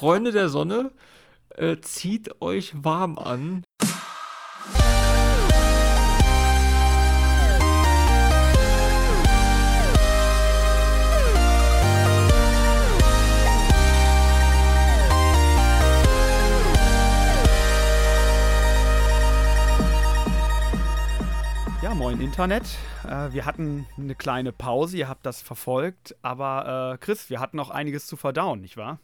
Freunde der Sonne, äh, zieht euch warm an. Ja, moin Internet. Äh, wir hatten eine kleine Pause, ihr habt das verfolgt, aber äh, Chris, wir hatten noch einiges zu verdauen, nicht wahr?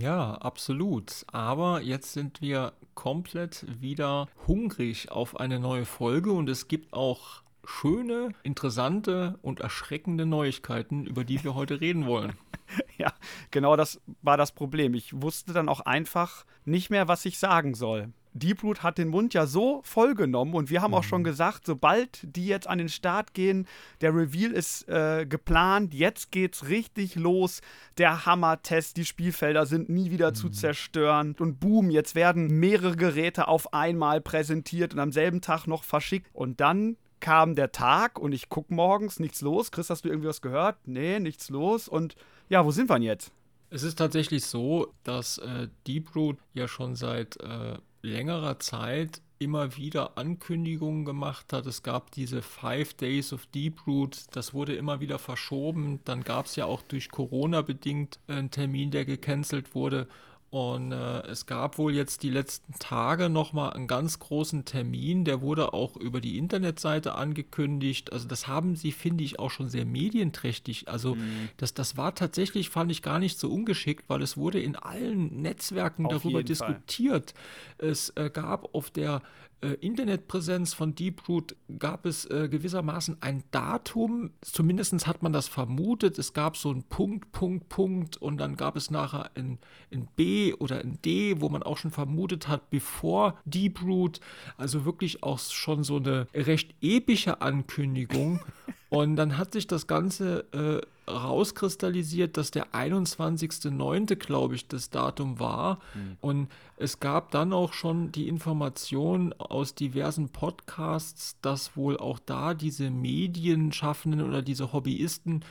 Ja, absolut. Aber jetzt sind wir komplett wieder hungrig auf eine neue Folge und es gibt auch schöne, interessante und erschreckende Neuigkeiten, über die wir heute reden wollen. ja, genau das war das Problem. Ich wusste dann auch einfach nicht mehr, was ich sagen soll. Deeproot hat den Mund ja so vollgenommen und wir haben auch schon mhm. gesagt, sobald die jetzt an den Start gehen, der Reveal ist äh, geplant, jetzt geht's richtig los. Der Hammer-Test, die Spielfelder sind nie wieder mhm. zu zerstören und boom, jetzt werden mehrere Geräte auf einmal präsentiert und am selben Tag noch verschickt und dann kam der Tag und ich guck morgens, nichts los. Chris, hast du irgendwie was gehört? Nee, nichts los und ja, wo sind wir denn jetzt? Es ist tatsächlich so, dass äh, Deeproot ja schon seit äh, längerer Zeit immer wieder Ankündigungen gemacht hat. Es gab diese Five Days of Deep Root, das wurde immer wieder verschoben. Dann gab es ja auch durch Corona bedingt einen Termin, der gecancelt wurde. Und äh, es gab wohl jetzt die letzten Tage nochmal einen ganz großen Termin, der wurde auch über die Internetseite angekündigt. Also das haben sie, finde ich, auch schon sehr medienträchtig. Also mhm. das, das war tatsächlich, fand ich gar nicht so ungeschickt, weil es wurde in allen Netzwerken auf darüber diskutiert. Fall. Es äh, gab auf der Internetpräsenz von Deeproot gab es äh, gewissermaßen ein Datum, zumindest hat man das vermutet. Es gab so ein Punkt, Punkt, Punkt und dann gab es nachher ein, ein B oder ein D, wo man auch schon vermutet hat, bevor Deeproot, also wirklich auch schon so eine recht epische Ankündigung. Und dann hat sich das Ganze äh, rauskristallisiert, dass der 21.09., glaube ich, das Datum war. Mhm. Und es gab dann auch schon die Information aus diversen Podcasts, dass wohl auch da diese Medienschaffenden oder diese Hobbyisten,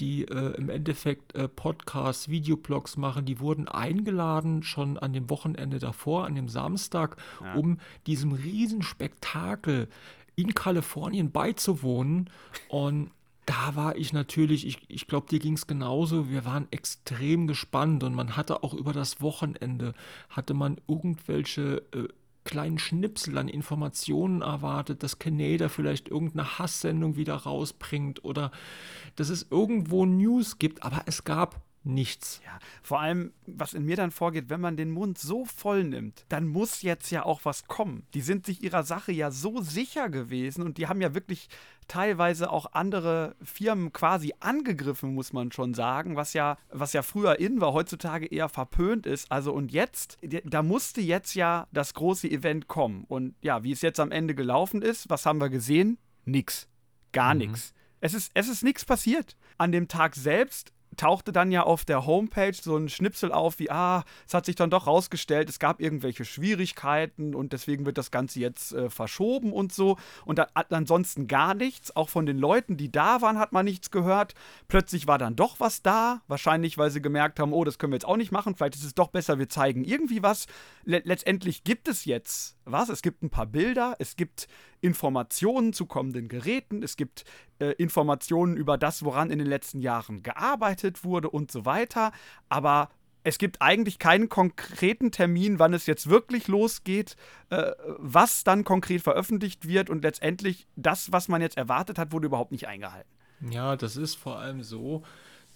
die äh, im Endeffekt äh, Podcasts, Videoblogs machen, die wurden eingeladen schon an dem Wochenende davor, an dem Samstag, ja. um diesem Riesenspektakel in Kalifornien beizuwohnen. Und da war ich natürlich, ich, ich glaube, dir ging es genauso. Wir waren extrem gespannt und man hatte auch über das Wochenende, hatte man irgendwelche äh, kleinen Schnipsel an Informationen erwartet, dass Canada vielleicht irgendeine Hasssendung wieder rausbringt oder dass es irgendwo News gibt, aber es gab nichts. Ja, vor allem, was in mir dann vorgeht, wenn man den Mund so voll nimmt, dann muss jetzt ja auch was kommen. Die sind sich ihrer Sache ja so sicher gewesen und die haben ja wirklich teilweise auch andere Firmen quasi angegriffen, muss man schon sagen, was ja, was ja früher in war, heutzutage eher verpönt ist. Also und jetzt, da musste jetzt ja das große Event kommen. Und ja, wie es jetzt am Ende gelaufen ist, was haben wir gesehen? Nix. Gar mhm. nichts. Es ist, es ist nichts passiert. An dem Tag selbst tauchte dann ja auf der Homepage so ein Schnipsel auf, wie, ah, es hat sich dann doch rausgestellt, es gab irgendwelche Schwierigkeiten und deswegen wird das Ganze jetzt äh, verschoben und so. Und da, ansonsten gar nichts. Auch von den Leuten, die da waren, hat man nichts gehört. Plötzlich war dann doch was da. Wahrscheinlich, weil sie gemerkt haben, oh, das können wir jetzt auch nicht machen. Vielleicht ist es doch besser, wir zeigen irgendwie was. Le letztendlich gibt es jetzt was. Es gibt ein paar Bilder, es gibt Informationen zu kommenden Geräten, es gibt äh, Informationen über das, woran in den letzten Jahren gearbeitet wurde und so weiter. Aber es gibt eigentlich keinen konkreten Termin, wann es jetzt wirklich losgeht, äh, was dann konkret veröffentlicht wird und letztendlich das, was man jetzt erwartet hat, wurde überhaupt nicht eingehalten. Ja, das ist vor allem so,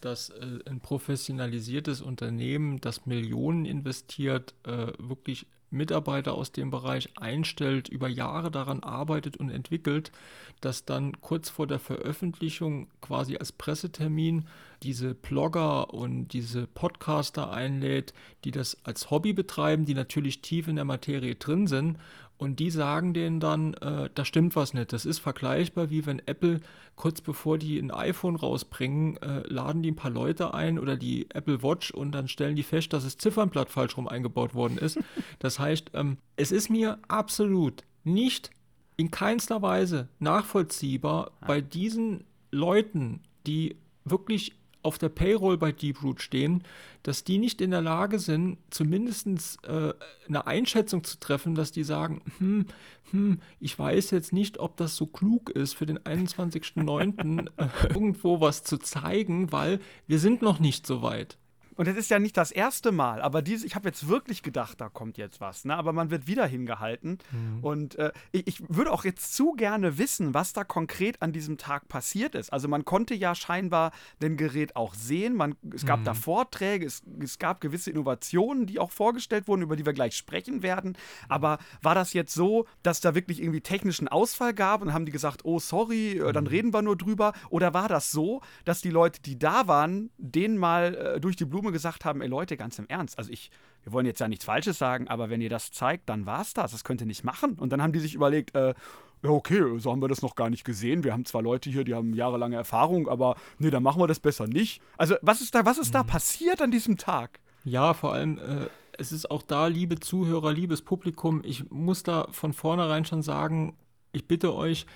dass äh, ein professionalisiertes Unternehmen, das Millionen investiert, äh, wirklich Mitarbeiter aus dem Bereich einstellt, über Jahre daran arbeitet und entwickelt, dass dann kurz vor der Veröffentlichung quasi als Pressetermin diese Blogger und diese Podcaster einlädt, die das als Hobby betreiben, die natürlich tief in der Materie drin sind und die sagen denen dann, äh, da stimmt was nicht. Das ist vergleichbar wie wenn Apple kurz bevor die ein iPhone rausbringen, äh, laden die ein paar Leute ein oder die Apple Watch und dann stellen die fest, dass das Ziffernblatt falsch rum eingebaut worden ist. Das heißt, ähm, es ist mir absolut nicht in keinster Weise nachvollziehbar bei diesen Leuten, die wirklich auf der Payroll bei Deeproot stehen, dass die nicht in der Lage sind, zumindest äh, eine Einschätzung zu treffen, dass die sagen, hm, hm, ich weiß jetzt nicht, ob das so klug ist, für den 21.09. äh, irgendwo was zu zeigen, weil wir sind noch nicht so weit. Und das ist ja nicht das erste Mal, aber diese, ich habe jetzt wirklich gedacht, da kommt jetzt was, ne? aber man wird wieder hingehalten. Mhm. Und äh, ich, ich, würde auch jetzt zu gerne wissen, was da konkret an diesem Tag passiert ist. Also man konnte ja scheinbar den Gerät auch sehen, man, es gab mhm. da Vorträge, es, es gab gewisse Innovationen, die auch vorgestellt wurden, über die wir gleich sprechen werden. Aber war das jetzt so, dass da wirklich irgendwie technischen Ausfall gab und haben die gesagt, oh sorry, äh, dann mhm. reden wir nur drüber? Oder war das so, dass die Leute, die da waren, denen mal äh, durch die Blume Blume gesagt haben, ey Leute, ganz im Ernst, also ich, wir wollen jetzt ja nichts Falsches sagen, aber wenn ihr das zeigt, dann war es das. Das könnt ihr nicht machen. Und dann haben die sich überlegt, äh, ja, okay, so haben wir das noch gar nicht gesehen. Wir haben zwar Leute hier, die haben jahrelange Erfahrung, aber nee, dann machen wir das besser nicht. Also, was ist da, was ist da mhm. passiert an diesem Tag? Ja, vor allem, äh, es ist auch da, liebe Zuhörer, liebes Publikum, ich muss da von vornherein schon sagen, ich bitte euch,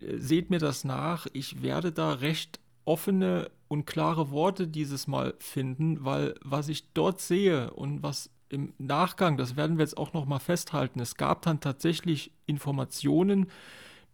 äh, seht mir das nach. Ich werde da recht offene und klare Worte dieses Mal finden, weil was ich dort sehe und was im Nachgang, das werden wir jetzt auch noch mal festhalten, es gab dann tatsächlich Informationen,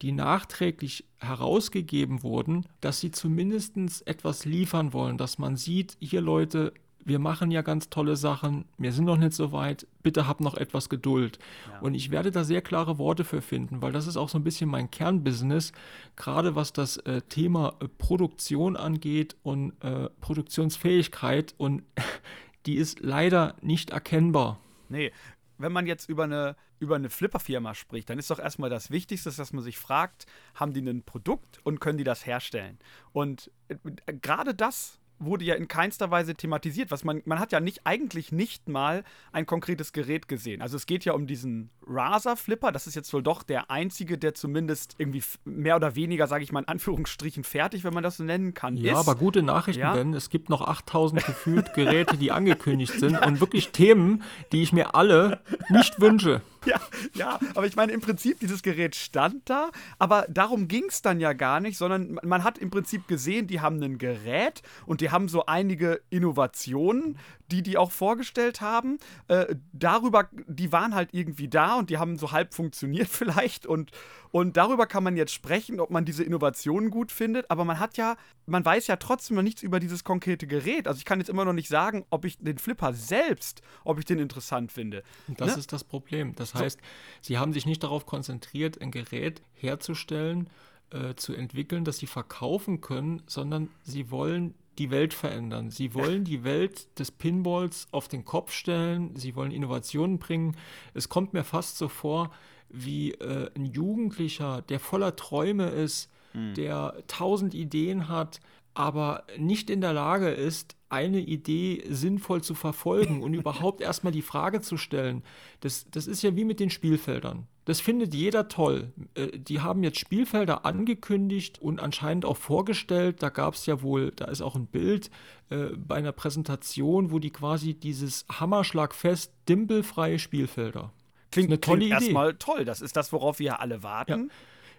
die nachträglich herausgegeben wurden, dass sie zumindest etwas liefern wollen, dass man sieht, hier Leute, wir machen ja ganz tolle Sachen, wir sind noch nicht so weit, bitte habt noch etwas Geduld. Ja. Und ich werde da sehr klare Worte für finden, weil das ist auch so ein bisschen mein Kernbusiness, gerade was das äh, Thema äh, Produktion angeht und äh, Produktionsfähigkeit und die ist leider nicht erkennbar. Nee, wenn man jetzt über eine, über eine Flipper-Firma spricht, dann ist doch erstmal das Wichtigste, dass man sich fragt, haben die ein Produkt und können die das herstellen? Und äh, gerade das wurde ja in keinster Weise thematisiert. Was man, man hat ja nicht, eigentlich nicht mal ein konkretes Gerät gesehen. Also es geht ja um diesen Razer Flipper. Das ist jetzt wohl doch der einzige, der zumindest irgendwie mehr oder weniger, sage ich mal in Anführungsstrichen, fertig, wenn man das so nennen kann. Ja, ist. aber gute Nachrichten, ja? denn es gibt noch 8000 gefühlt Geräte, die angekündigt sind und wirklich Themen, die ich mir alle nicht wünsche. Ja, ja, aber ich meine, im Prinzip, dieses Gerät stand da, aber darum ging es dann ja gar nicht, sondern man hat im Prinzip gesehen, die haben ein Gerät und die haben so einige Innovationen, die die auch vorgestellt haben. Äh, darüber, die waren halt irgendwie da und die haben so halb funktioniert vielleicht und, und darüber kann man jetzt sprechen, ob man diese Innovationen gut findet, aber man hat ja, man weiß ja trotzdem noch nichts über dieses konkrete Gerät. Also ich kann jetzt immer noch nicht sagen, ob ich den Flipper selbst, ob ich den interessant finde. Das ne? ist das Problem. Das heißt, so. sie haben sich nicht darauf konzentriert, ein Gerät herzustellen, äh, zu entwickeln, das sie verkaufen können, sondern sie wollen die Welt verändern. Sie wollen die Welt des Pinballs auf den Kopf stellen. Sie wollen Innovationen bringen. Es kommt mir fast so vor, wie äh, ein Jugendlicher, der voller Träume ist, mhm. der tausend Ideen hat, aber nicht in der Lage ist, eine Idee sinnvoll zu verfolgen und überhaupt erstmal die Frage zu stellen. Das, das ist ja wie mit den Spielfeldern. Das findet jeder toll. Äh, die haben jetzt Spielfelder angekündigt und anscheinend auch vorgestellt. Da gab es ja wohl, da ist auch ein Bild äh, bei einer Präsentation, wo die quasi dieses Hammerschlagfest, dimpelfreie Spielfelder. Klingt, eine tolle klingt Idee. erstmal toll. Das ist das, worauf wir alle warten.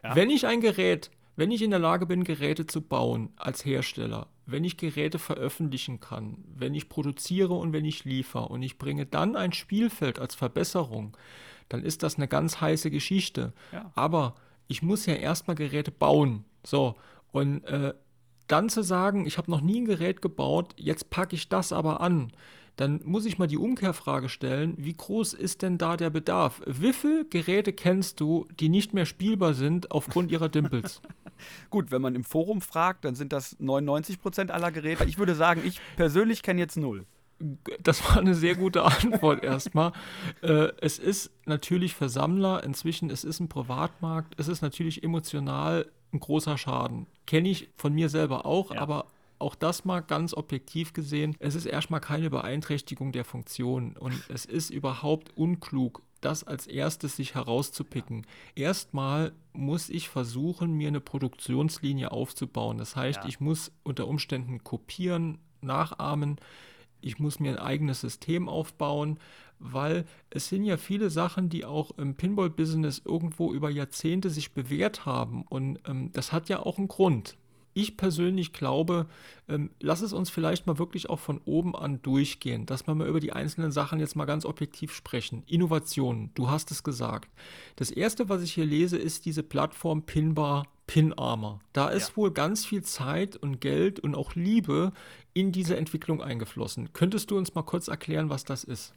Ja. Ja. Wenn ich ein Gerät wenn ich in der Lage bin, Geräte zu bauen als Hersteller, wenn ich Geräte veröffentlichen kann, wenn ich produziere und wenn ich liefere und ich bringe dann ein Spielfeld als Verbesserung, dann ist das eine ganz heiße Geschichte. Ja. Aber ich muss ja erstmal Geräte bauen. So, und äh, dann zu sagen, ich habe noch nie ein Gerät gebaut, jetzt packe ich das aber an dann muss ich mal die Umkehrfrage stellen, wie groß ist denn da der Bedarf? Wie viele Geräte kennst du, die nicht mehr spielbar sind aufgrund ihrer Dimples? Gut, wenn man im Forum fragt, dann sind das 99 Prozent aller Geräte. Ich würde sagen, ich persönlich kenne jetzt null. Das war eine sehr gute Antwort erstmal. Äh, es ist natürlich für Sammler inzwischen, es ist ein Privatmarkt, es ist natürlich emotional ein großer Schaden. Kenne ich von mir selber auch, ja. aber auch das mal ganz objektiv gesehen, es ist erstmal keine Beeinträchtigung der Funktion und es ist überhaupt unklug, das als erstes sich herauszupicken. Erstmal muss ich versuchen, mir eine Produktionslinie aufzubauen. Das heißt, ja. ich muss unter Umständen kopieren, nachahmen, ich muss mir ein eigenes System aufbauen, weil es sind ja viele Sachen, die auch im Pinball-Business irgendwo über Jahrzehnte sich bewährt haben und ähm, das hat ja auch einen Grund. ich persönlich glaube, ähm, lass es uns vielleicht mal wirklich auch von oben an durchgehen, dass wir mal über die einzelnen Sachen jetzt mal ganz objektiv sprechen. Innovationen, du hast es gesagt. Das erste, was ich hier lese, ist diese Plattform Pinbar Pinarmor. Da ist ja. wohl ganz viel Zeit und Geld und auch Liebe in diese Entwicklung eingeflossen. Könntest du uns mal kurz erklären, was das ist?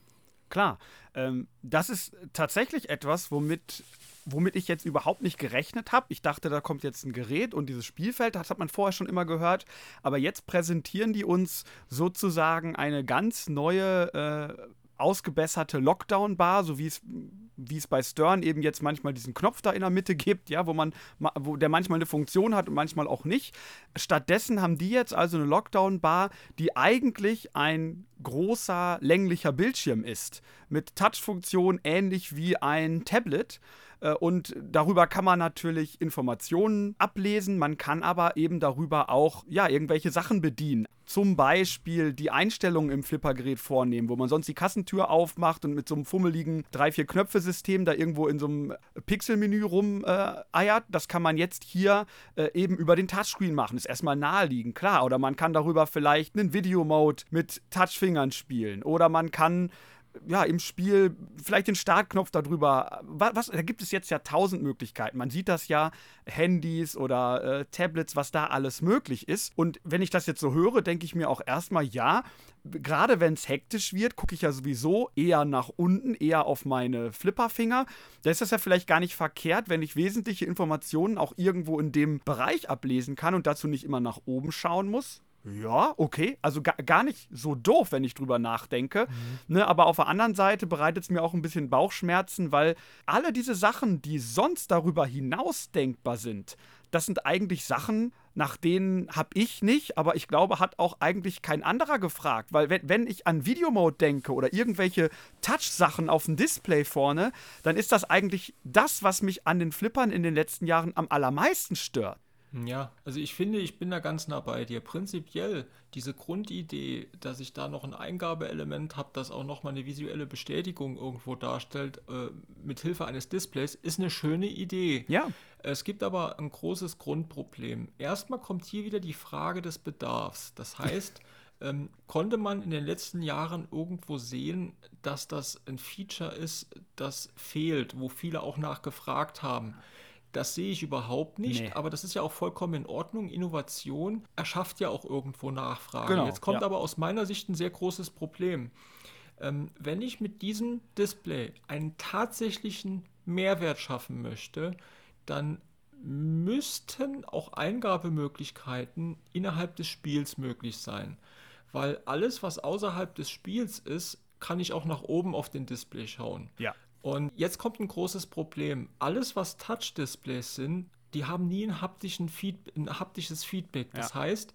Klar, ähm, das ist tatsächlich etwas, womit womit ich jetzt überhaupt nicht gerechnet habe. Ich dachte, da kommt jetzt ein Gerät und dieses Spielfeld, das hat man vorher schon immer gehört. Aber jetzt präsentieren die uns sozusagen eine ganz neue äh, ausgebesserte Lockdown-Bar, so wie es, wie es bei Stern eben jetzt manchmal diesen Knopf da in der Mitte gibt, ja, wo man, wo der manchmal eine Funktion hat und manchmal auch nicht. Stattdessen haben die jetzt also eine Lockdown-Bar, die eigentlich ein großer länglicher Bildschirm ist, mit Touch-Funktion ähnlich wie ein Tablet. Äh, und darüber kann man natürlich Informationen ablesen, man kann aber eben darüber auch ja, irgendwelche Sachen bedienen. Zum Beispiel die Einstellungen im Flippergerät vornehmen, wo man sonst die Kassentür aufmacht und mit so einem fummeligen 3-4-Knöpfe-System da irgendwo in so einem Pixelmenü rumeiert. Äh, das kann man jetzt hier äh, eben über den Touchscreen machen. Ist erstmal naheliegend, klar. Oder man kann darüber vielleicht einen Videomode mit Touchfingern spielen. Oder man kann ja, im Spiel vielleicht den Startknopf darüber. Was, was, da gibt es jetzt ja tausend Möglichkeiten. Man sieht das ja, Handys oder äh, Tablets, was da alles möglich ist. Und wenn ich das jetzt so höre, denke ich mir auch erstmal, ja, gerade wenn es hektisch wird, gucke ich ja sowieso eher nach unten, eher auf meine Flipperfinger. Da ist das ja vielleicht gar nicht verkehrt, wenn ich wesentliche Informationen auch irgendwo in dem Bereich ablesen kann und dazu nicht immer nach oben schauen muss. Ja, okay. Also gar, gar nicht so doof, wenn ich drüber nachdenke. Mhm. Ne, aber auf der anderen Seite bereitet es mir auch ein bisschen Bauchschmerzen, weil alle diese Sachen, die sonst darüber hinaus denkbar sind, das sind eigentlich Sachen, nach denen habe ich nicht, aber ich glaube, hat auch eigentlich kein anderer gefragt. Weil wenn, wenn ich an Videomode denke oder irgendwelche Touch-Sachen auf dem Display vorne, dann ist das eigentlich das, was mich an den Flippern in den letzten Jahren am allermeisten stört. Ja, also ich finde, ich bin da ganz nah bei dir. Prinzipiell diese Grundidee, dass ich da noch ein Eingabeelement habe, das auch nochmal eine visuelle Bestätigung irgendwo darstellt, äh, mit Hilfe eines Displays, ist eine schöne Idee. Ja. Es gibt aber ein großes Grundproblem. Erstmal kommt hier wieder die Frage des Bedarfs. Das heißt, ähm, konnte man in den letzten Jahren irgendwo sehen, dass das ein Feature ist, das fehlt, wo viele auch nachgefragt haben. Das sehe ich überhaupt nicht, nee. aber das ist ja auch vollkommen in Ordnung. Innovation erschafft ja auch irgendwo Nachfrage. Genau, Jetzt kommt ja. aber aus meiner Sicht ein sehr großes Problem. Ähm, wenn ich mit diesem Display einen tatsächlichen Mehrwert schaffen möchte, dann müssten auch Eingabemöglichkeiten innerhalb des Spiels möglich sein. Weil alles, was außerhalb des Spiels ist, kann ich auch nach oben auf den Display schauen. Ja. Und jetzt kommt ein großes Problem. Alles, was Touch-Displays sind, die haben nie ein, haptischen Feed ein haptisches Feedback. Das ja. heißt,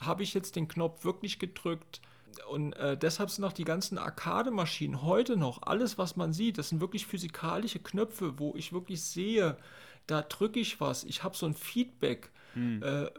habe ich jetzt den Knopf wirklich gedrückt, und äh, deshalb sind auch die ganzen Arcade-Maschinen heute noch, alles, was man sieht, das sind wirklich physikalische Knöpfe, wo ich wirklich sehe, da drücke ich was, ich habe so ein Feedback. Hm. Äh,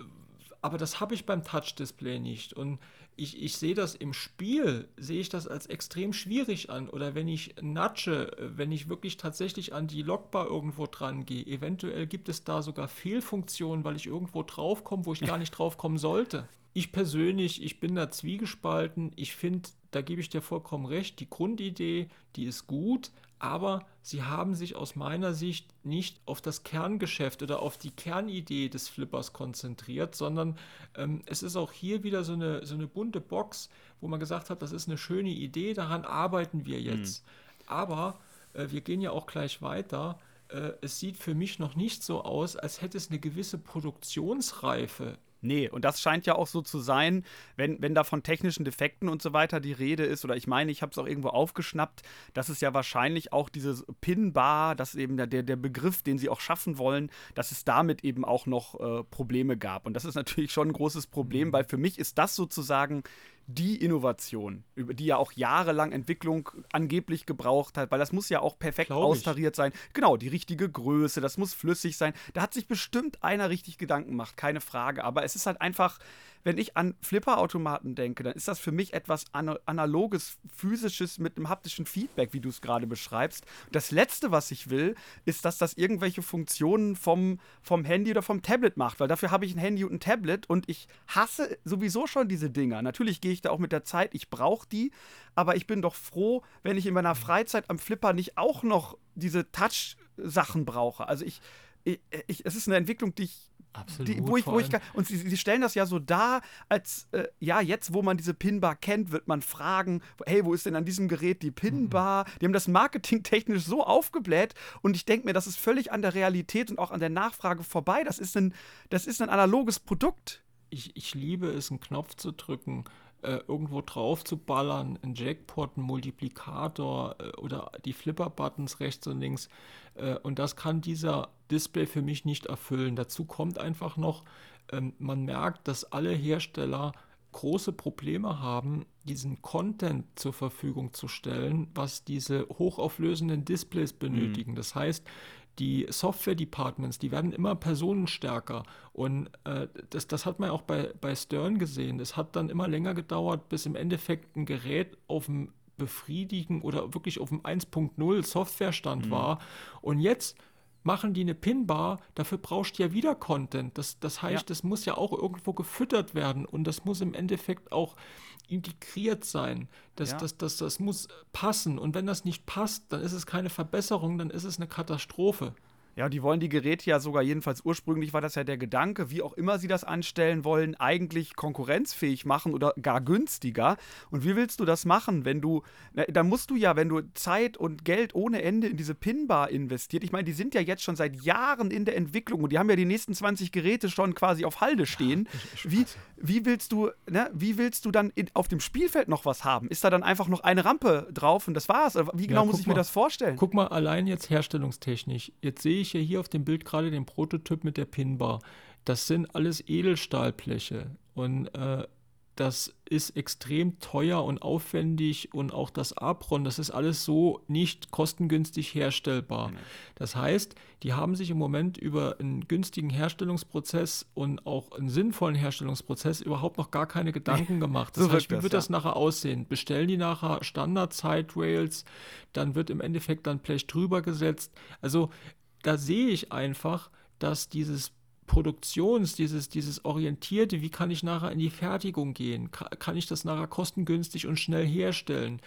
aber das habe ich beim Touch-Display nicht. Und ich, ich sehe das im Spiel, sehe ich das als extrem schwierig an. Oder wenn ich nudge, wenn ich wirklich tatsächlich an die Logbar irgendwo dran gehe, eventuell gibt es da sogar Fehlfunktionen, weil ich irgendwo draufkomme, wo ich gar nicht draufkommen sollte. Ich persönlich, ich bin da zwiegespalten. Ich finde, da gebe ich dir vollkommen recht, die Grundidee, die ist gut, aber sie haben sich aus meiner Sicht nicht auf das Kerngeschäft oder auf die Kernidee des Flippers konzentriert, sondern ähm, es ist auch hier wieder so eine, so eine bunte Box, wo man gesagt hat, das ist eine schöne Idee, daran arbeiten wir jetzt. Mhm. Aber äh, wir gehen ja auch gleich weiter. Äh, es sieht für mich noch nicht so aus, als hätte es eine gewisse Produktionsreife Nee, und das scheint ja auch so zu sein, wenn, wenn da von technischen Defekten und so weiter die Rede ist, oder ich meine, ich habe es auch irgendwo aufgeschnappt, dass es ja wahrscheinlich auch dieses Pin-Bar, das ist eben der, der Begriff, den sie auch schaffen wollen, dass es damit eben auch noch äh, Probleme gab. Und das ist natürlich schon ein großes Problem, mhm. weil für mich ist das sozusagen die Innovation, über die ja auch jahrelang Entwicklung angeblich gebraucht hat, weil das muss ja auch perfekt austariert sein. Genau, die richtige Größe, das muss flüssig sein. Da hat sich bestimmt einer richtig Gedanken gemacht, keine Frage. Aber es ist halt einfach, wenn ich an Flipperautomaten denke, dann ist das für mich etwas analoges, physisches mit einem haptischen Feedback, wie du es gerade beschreibst. Das Letzte, was ich will, ist, dass das irgendwelche Funktionen vom, vom Handy oder vom Tablet macht, weil dafür habe ich ein Handy und ein Tablet und ich hasse sowieso schon diese Dinger. Natürlich gehe ich da auch mit der Zeit, ich brauche die, aber ich bin doch froh, wenn ich in meiner Freizeit am Flipper nicht auch noch diese Touch-Sachen brauche. Also ich, ich, ich, es ist eine Entwicklung, die ich Absolut. Die, wo ich, wo ich, und sie, sie, stellen das ja so dar, als äh, ja, jetzt, wo man diese Pinbar kennt, wird man fragen, hey, wo ist denn an diesem Gerät die Pinbar? Mhm. Die haben das marketingtechnisch so aufgebläht und ich denke mir, das ist völlig an der Realität und auch an der Nachfrage vorbei. Das ist ein, das ist ein analoges Produkt. Ich, ich liebe es, einen Knopf zu drücken äh, irgendwo drauf zu ballern, ein Jackpot, ein Multiplikator äh, oder die Flipper-Buttons rechts und links. Äh, und das kann dieser Display für mich nicht erfüllen. Dazu kommt einfach noch, ähm, man merkt, dass alle Hersteller große Probleme haben, diesen Content zur Verfügung zu stellen, was diese hochauflösenden Displays benötigen. Mhm. Das heißt, die Software-Departments, die werden immer personenstärker. Und äh, das, das hat man auch bei, bei Stern gesehen. Es hat dann immer länger gedauert, bis im Endeffekt ein Gerät auf dem befriedigen oder wirklich auf dem 1.0 Softwarestand mhm. war. Und jetzt machen die eine Pinbar, dafür brauchst du ja wieder Content. Das, das heißt, ja. das muss ja auch irgendwo gefüttert werden und das muss im Endeffekt auch integriert sein. Das, ja. das, das, das muss passen. Und wenn das nicht passt, dann ist es keine Verbesserung, dann ist es eine Katastrophe. Ja, die wollen die Geräte ja sogar, jedenfalls ursprünglich war das ja der Gedanke, wie auch immer sie das anstellen wollen, eigentlich konkurrenzfähig machen oder gar günstiger. Und wie willst du das machen, wenn du, na, da musst du ja, wenn du Zeit und Geld ohne Ende in diese Pinbar investiert, ich meine, die sind ja jetzt schon seit Jahren in der Entwicklung und die haben ja die nächsten 20 Geräte schon quasi auf Halde stehen. Ja, wie, wie willst du, ne, wie willst du dann in, auf dem Spielfeld noch was haben? Ist da dann einfach noch eine Rampe drauf und das war's? Wie genau ja, muss ich mal, mir das vorstellen? Guck mal, allein jetzt herstellungstechnisch. Jetzt sehe ich ja hier auf dem Bild gerade den Prototyp mit der Pinbar. Das sind alles Edelstahlbleche und äh, das ist extrem teuer und aufwendig und auch das Apron, das ist alles so nicht kostengünstig herstellbar. Mhm. Das heißt, die haben sich im Moment über einen günstigen Herstellungsprozess und auch einen sinnvollen Herstellungsprozess überhaupt noch gar keine Gedanken gemacht. Das so heißt, wie wird das, ja. nachher aussehen? Bestellen die nachher Standard-Side-Rails, dann wird im Endeffekt dann Blech drüber gesetzt. Also da sehe ich einfach, dass dieses Produktions, dieses, dieses Orientierte, wie kann ich nachher in die Fertigung gehen? Kann ich das nachher kostengünstig und schnell herstellen?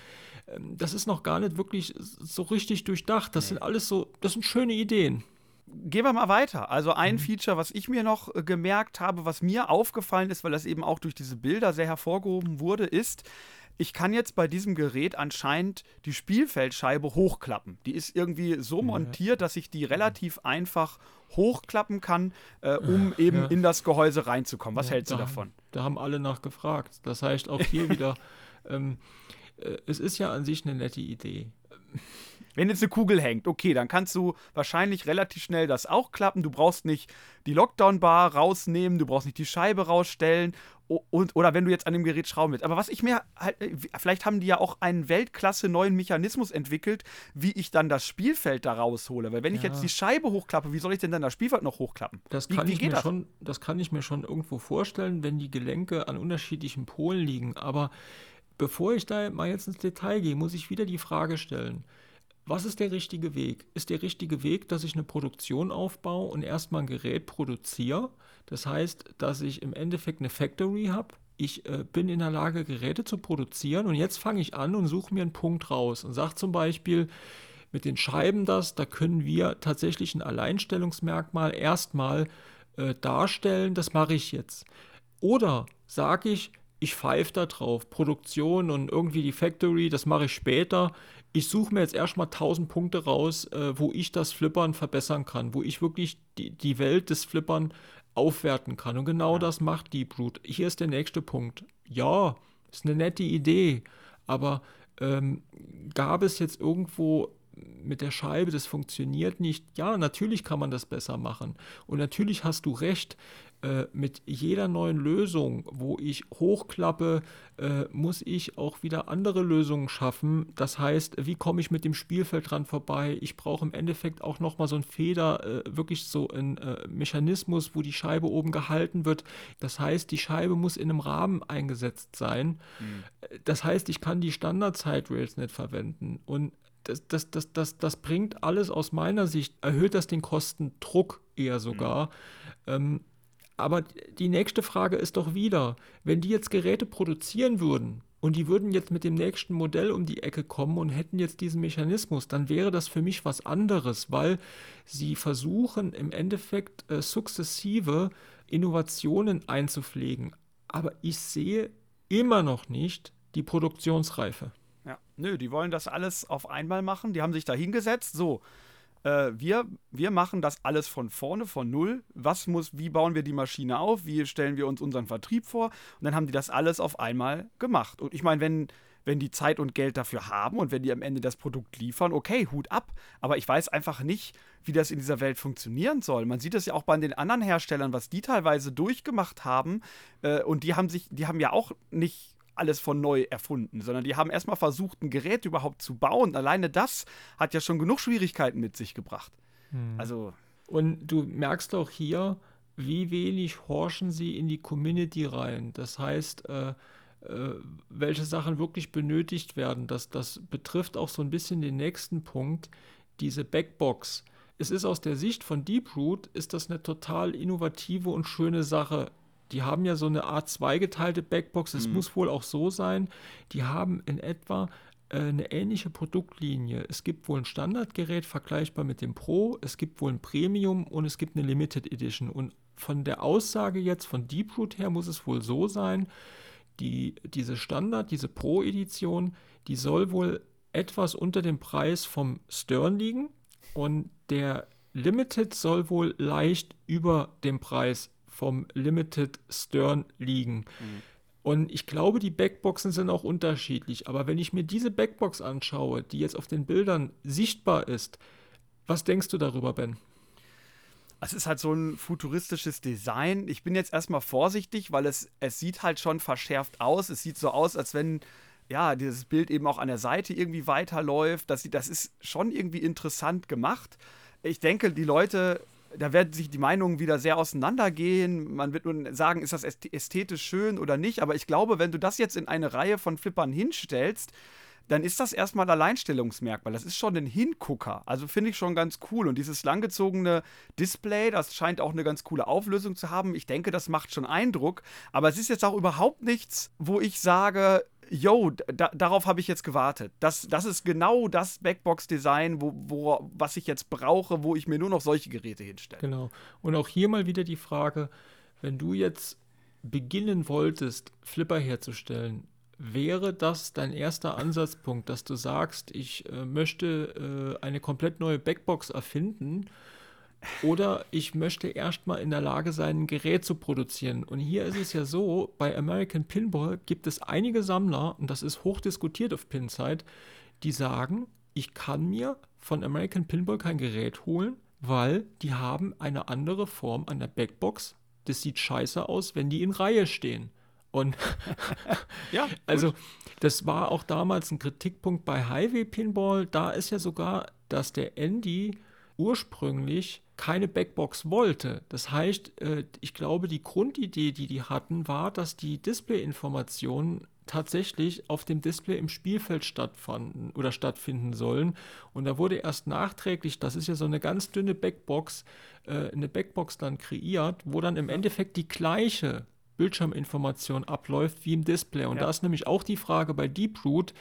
Ähm, das ist noch gar nicht wirklich so richtig durchdacht. Das nee. sind alles so, das sind schöne Ideen. Gehen wir mal weiter. Also ein mhm. Feature, was ich mir noch äh, gemerkt habe, was mir aufgefallen ist, weil das eben auch durch diese Bilder sehr hervorgehoben wurde, ist, ich kann jetzt bei diesem Gerät anscheinend die Spielfeldscheibe hochklappen. Die ist irgendwie so montiert, dass ich die relativ einfach hochklappen kann, äh, um eben ja. in das Gehäuse reinzukommen. Was ja, hältst du davon? Da haben alle nachgefragt. Das heißt auch hier wieder, ähm, äh, es ist ja an sich eine nette Idee. Wenn jetzt eine Kugel hängt, okay, dann kannst du wahrscheinlich relativ schnell das auch klappen. Du brauchst nicht die Lockdown-Bar rausnehmen, du brauchst nicht die Scheibe rausstellen und, oder wenn du jetzt an dem Gerät schrauben willst. Aber was ich mir halt, äh, vielleicht haben die ja auch einen Weltklasse neuen Mechanismus entwickelt, wie ich dann das Spielfeld da raushole. Weil wenn ja. ich jetzt die Scheibe hochklappe, wie soll ich denn dann das Spielfeld noch hochklappen? Das kann, wie, ich, mir das? Schon, das kann ich mir schon irgendwo vorstellen, wenn die Gelenke an unterschiedlichen Polen liegen. Aber bevor ich da mal jetzt ins Detail gehe, muss ich wieder die Frage stellen was ist der richtige Weg? Ist der richtige Weg, dass ich eine Produktion aufbaue und erstmal ein Gerät produziere? Das heißt, dass ich im Endeffekt eine Factory habe. Ich äh, bin in der Lage, Geräte zu produzieren und jetzt fange ich an und suche mir einen Punkt raus und sage zum Beispiel, mit den Scheiben das, da können wir tatsächlich ein Alleinstellungsmerkmal erstmal äh, darstellen, das mache ich jetzt. Oder sage ich, ich pfeife da drauf, Produktion und irgendwie die Factory, das mache ich später ich suche mir jetzt erstmal 1000 Punkte raus, äh, wo ich das Flippern verbessern kann, wo ich wirklich die, die Welt des Flippern aufwerten kann. Und genau ja. das macht Deep Root. Hier ist der nächste Punkt. Ja, ist eine nette Idee, aber ähm, gab es jetzt irgendwo mit der Scheibe, das funktioniert nicht. Ja, natürlich kann man das besser machen. Und natürlich hast du recht. Äh, mit jeder neuen Lösung, wo ich hochklappe, äh, muss ich auch wieder andere Lösungen schaffen. Das heißt, wie komme ich mit dem Spielfeld dran vorbei? Ich brauche im Endeffekt auch nochmal so ein Feder, äh, wirklich so ein äh, Mechanismus, wo die Scheibe oben gehalten wird. Das heißt, die Scheibe muss in einem Rahmen eingesetzt sein. Mhm. Das heißt, ich kann die Standard-Side-Rails nicht verwenden. Und das, das, das, das, das bringt alles aus meiner Sicht, erhöht das den Kostendruck eher sogar. Mhm. Ähm, aber die nächste Frage ist doch wieder, wenn die jetzt Geräte produzieren würden und die würden jetzt mit dem nächsten Modell um die Ecke kommen und hätten jetzt diesen Mechanismus, dann wäre das für mich was anderes, weil sie versuchen im Endeffekt äh, sukzessive Innovationen einzupflegen. Aber ich sehe immer noch nicht die Produktionsreife. Ja, nö, die wollen das alles auf einmal machen. Die haben sich da hingesetzt. So, äh, wir, wir machen das alles von vorne, von null. Was muss, wie bauen wir die Maschine auf? Wie stellen wir uns unseren Vertrieb vor? Und dann haben die das alles auf einmal gemacht. Und ich meine, wenn, wenn die Zeit und Geld dafür haben und wenn die am Ende das Produkt liefern, okay, Hut ab. Aber ich weiß einfach nicht, wie das in dieser Welt funktionieren soll. Man sieht es ja auch bei den anderen Herstellern, was die teilweise durchgemacht haben. Äh, und die haben sich, die haben ja auch nicht alles von neu erfunden, sondern die haben erstmal versucht, ein Gerät überhaupt zu bauen. Alleine das hat ja schon genug Schwierigkeiten mit sich gebracht. Hm. Also. Und du merkst auch hier, wie wenig horchen sie in die Community rein. Das heißt, äh, äh, welche Sachen wirklich benötigt werden. Das, das betrifft auch so ein bisschen den nächsten Punkt, diese Backbox. Es ist aus der Sicht von Deeproot, ist das eine total innovative und schöne Sache die haben ja so eine Art zweigeteilte Backbox, es mhm. muss wohl auch so sein. Die haben in etwa äh, eine ähnliche Produktlinie. Es gibt wohl ein Standardgerät vergleichbar mit dem Pro, es gibt wohl ein Premium und es gibt eine Limited Edition. Und von der Aussage jetzt von Deeproot her muss es wohl so sein, die, diese Standard, diese Pro-Edition, die soll wohl etwas unter dem Preis vom Stern liegen und der Limited soll wohl leicht über dem Preis vom Limited Stern liegen. Mhm. Und ich glaube, die Backboxen sind auch unterschiedlich. Aber wenn ich mir diese Backbox anschaue, die jetzt auf den Bildern sichtbar ist, was denkst du darüber, Ben? Es ist halt so ein futuristisches Design. Ich bin jetzt erstmal vorsichtig, weil es, es sieht halt schon verschärft aus. Es sieht so aus, als wenn ja, dieses Bild eben auch an der Seite irgendwie weiterläuft. Das, das ist schon irgendwie interessant gemacht. Ich denke, die Leute da werden sich die Meinungen wieder sehr auseinandergehen. Man wird nun sagen, ist das ästhetisch schön oder nicht. Aber ich glaube, wenn du das jetzt in eine Reihe von Flippern hinstellst, dann ist das erstmal Alleinstellungsmerkmal. Das ist schon ein Hingucker. Also finde ich schon ganz cool. Und dieses langgezogene Display, das scheint auch eine ganz coole Auflösung zu haben. Ich denke, das macht schon Eindruck. Aber es ist jetzt auch überhaupt nichts, wo ich sage, yo, da, darauf habe ich jetzt gewartet. Das, das ist genau das Backbox-Design, wo, wo, was ich jetzt brauche, wo ich mir nur noch solche Geräte hinstelle. Genau. Und auch hier mal wieder die Frage, wenn du jetzt beginnen wolltest, Flipper herzustellen, wäre das dein erster Ansatzpunkt, dass du sagst, ich äh, möchte äh, eine komplett neue Backbox erfinden oder ich möchte erstmal in der Lage sein, ein Gerät zu produzieren. Und hier ist es ja so, bei American Pinball gibt es einige Sammler, und das ist hoch diskutiert auf Pinside, die sagen, ich kann mir von American Pinball kein Gerät holen, weil die haben eine andere Form an der Backbox. Das sieht scheiße aus, wenn die in Reihe stehen. Und ja, also das war auch damals ein Kritikpunkt bei Highway Pinball. Da ist ja sogar, dass der Andy ursprünglich keine Backbox wollte. Das heißt, äh, ich glaube, die Grundidee, die die hatten, war, dass die Display-Informationen tatsächlich auf dem Display im Spielfeld stattfanden oder stattfinden sollen. Und da wurde erst nachträglich, das ist ja so eine ganz dünne Backbox, äh, eine Backbox dann kreiert, wo dann im Endeffekt die gleiche Bildschirminformation abläuft wie im Display. Und ja. da ist nämlich auch die Frage bei Deeproot,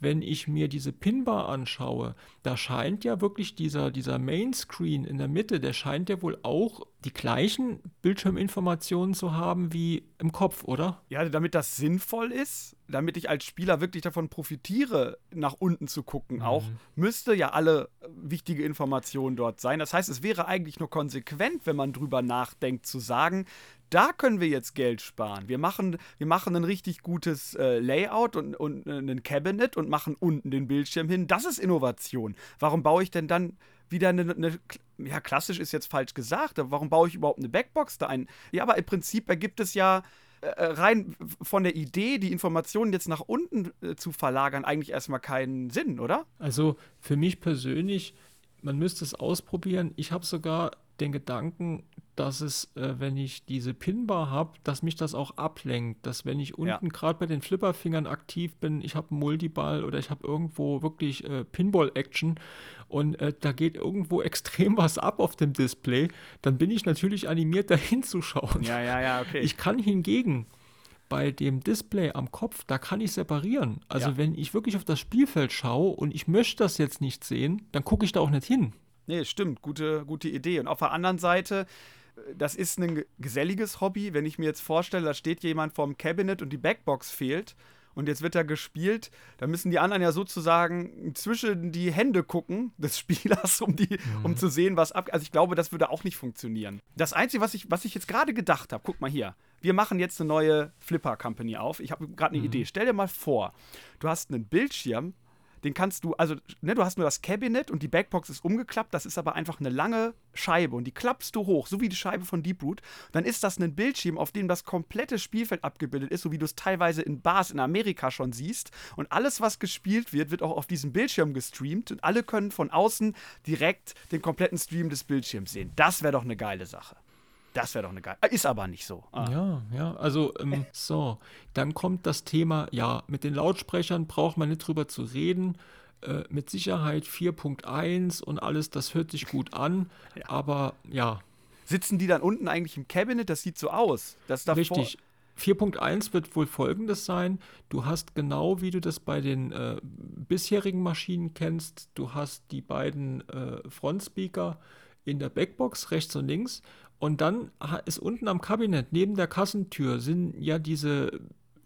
wenn ich mir diese Pinbar anschaue, da scheint ja wirklich dieser, dieser Mainscreen in der Mitte, der scheint ja wohl auch die gleichen Bildschirminformationen zu haben wie im Kopf, oder? Ja, damit das sinnvoll ist, damit ich als Spieler wirklich davon profitiere, nach unten zu gucken, mhm. auch müsste ja alle wichtige Informationen dort sein. Das heißt, es wäre eigentlich nur konsequent, wenn man drüber nachdenkt, zu sagen, da können wir jetzt Geld sparen. Wir machen, wir machen ein richtig gutes äh, Layout und, und äh, ein Cabinet und machen unten den Bildschirm hin. Das ist Innovation. Warum baue ich denn dann wieder eine, eine, ja, klassisch ist jetzt falsch gesagt, aber warum baue ich überhaupt eine Backbox da ein? Ja, aber im Prinzip ergibt es ja äh, rein von der Idee, die Informationen jetzt nach unten äh, zu verlagern, eigentlich erstmal keinen Sinn, oder? Also für mich persönlich, man müsste es ausprobieren. Ich habe sogar den Gedanken, dass es, äh, wenn ich diese Pinbar habe, dass mich das auch ablenkt. Dass wenn ich unten ja. gerade bei den Flipperfingern aktiv bin, ich habe einen Multiball oder ich habe irgendwo wirklich äh, Pinball-Action und äh, da geht irgendwo extrem was ab auf dem Display, dann bin ich natürlich animiert, da hinzuschauen. Ja, ja, ja, okay. Ich kann hingegen bei dem Display am Kopf, da kann ich separieren. Also ja. wenn ich wirklich auf das Spielfeld schaue und ich möchte das jetzt nicht sehen, dann gucke ich da auch nicht hin. Nee, stimmt, gute, gute Idee. Und auf der anderen Seite, das ist ein geselliges Hobby. Wenn ich mir jetzt vorstelle, da steht jemand vorm Cabinet und die Backbox fehlt und jetzt wird er gespielt, dann müssen die anderen ja sozusagen zwischen die Hände gucken des Spielers, um, die, mhm. um zu sehen, was ab. Also ich glaube, das würde auch nicht funktionieren. Das Einzige, was ich, was ich jetzt gerade gedacht habe, guck mal hier, wir machen jetzt eine neue Flipper-Company auf. Ich habe gerade eine mhm. Idee. Stell dir mal vor, du hast einen Bildschirm, den kannst du, also, ne, du hast nur das Cabinet und die Backbox ist umgeklappt, das ist aber einfach eine lange Scheibe und die klappst du hoch, so wie die Scheibe von Deeproot. Dann ist das ein Bildschirm, auf dem das komplette Spielfeld abgebildet ist, so wie du es teilweise in Bars in Amerika schon siehst. Und alles, was gespielt wird, wird auch auf diesem Bildschirm gestreamt und alle können von außen direkt den kompletten Stream des Bildschirms sehen. Das wäre doch eine geile Sache. Das wäre doch eine geile. Ist aber nicht so. Ah. Ja, ja. Also, ähm, so. Dann kommt das Thema, ja, mit den Lautsprechern braucht man nicht drüber zu reden. Äh, mit Sicherheit 4.1 und alles, das hört sich gut an. Ja. Aber ja. Sitzen die dann unten eigentlich im Cabinet? Das sieht so aus. Das Richtig. 4.1 wird wohl folgendes sein. Du hast genau wie du das bei den äh, bisherigen Maschinen kennst, du hast die beiden äh, Frontspeaker in der Backbox rechts und links und dann ist unten am Kabinett, neben der Kassentür, sind ja diese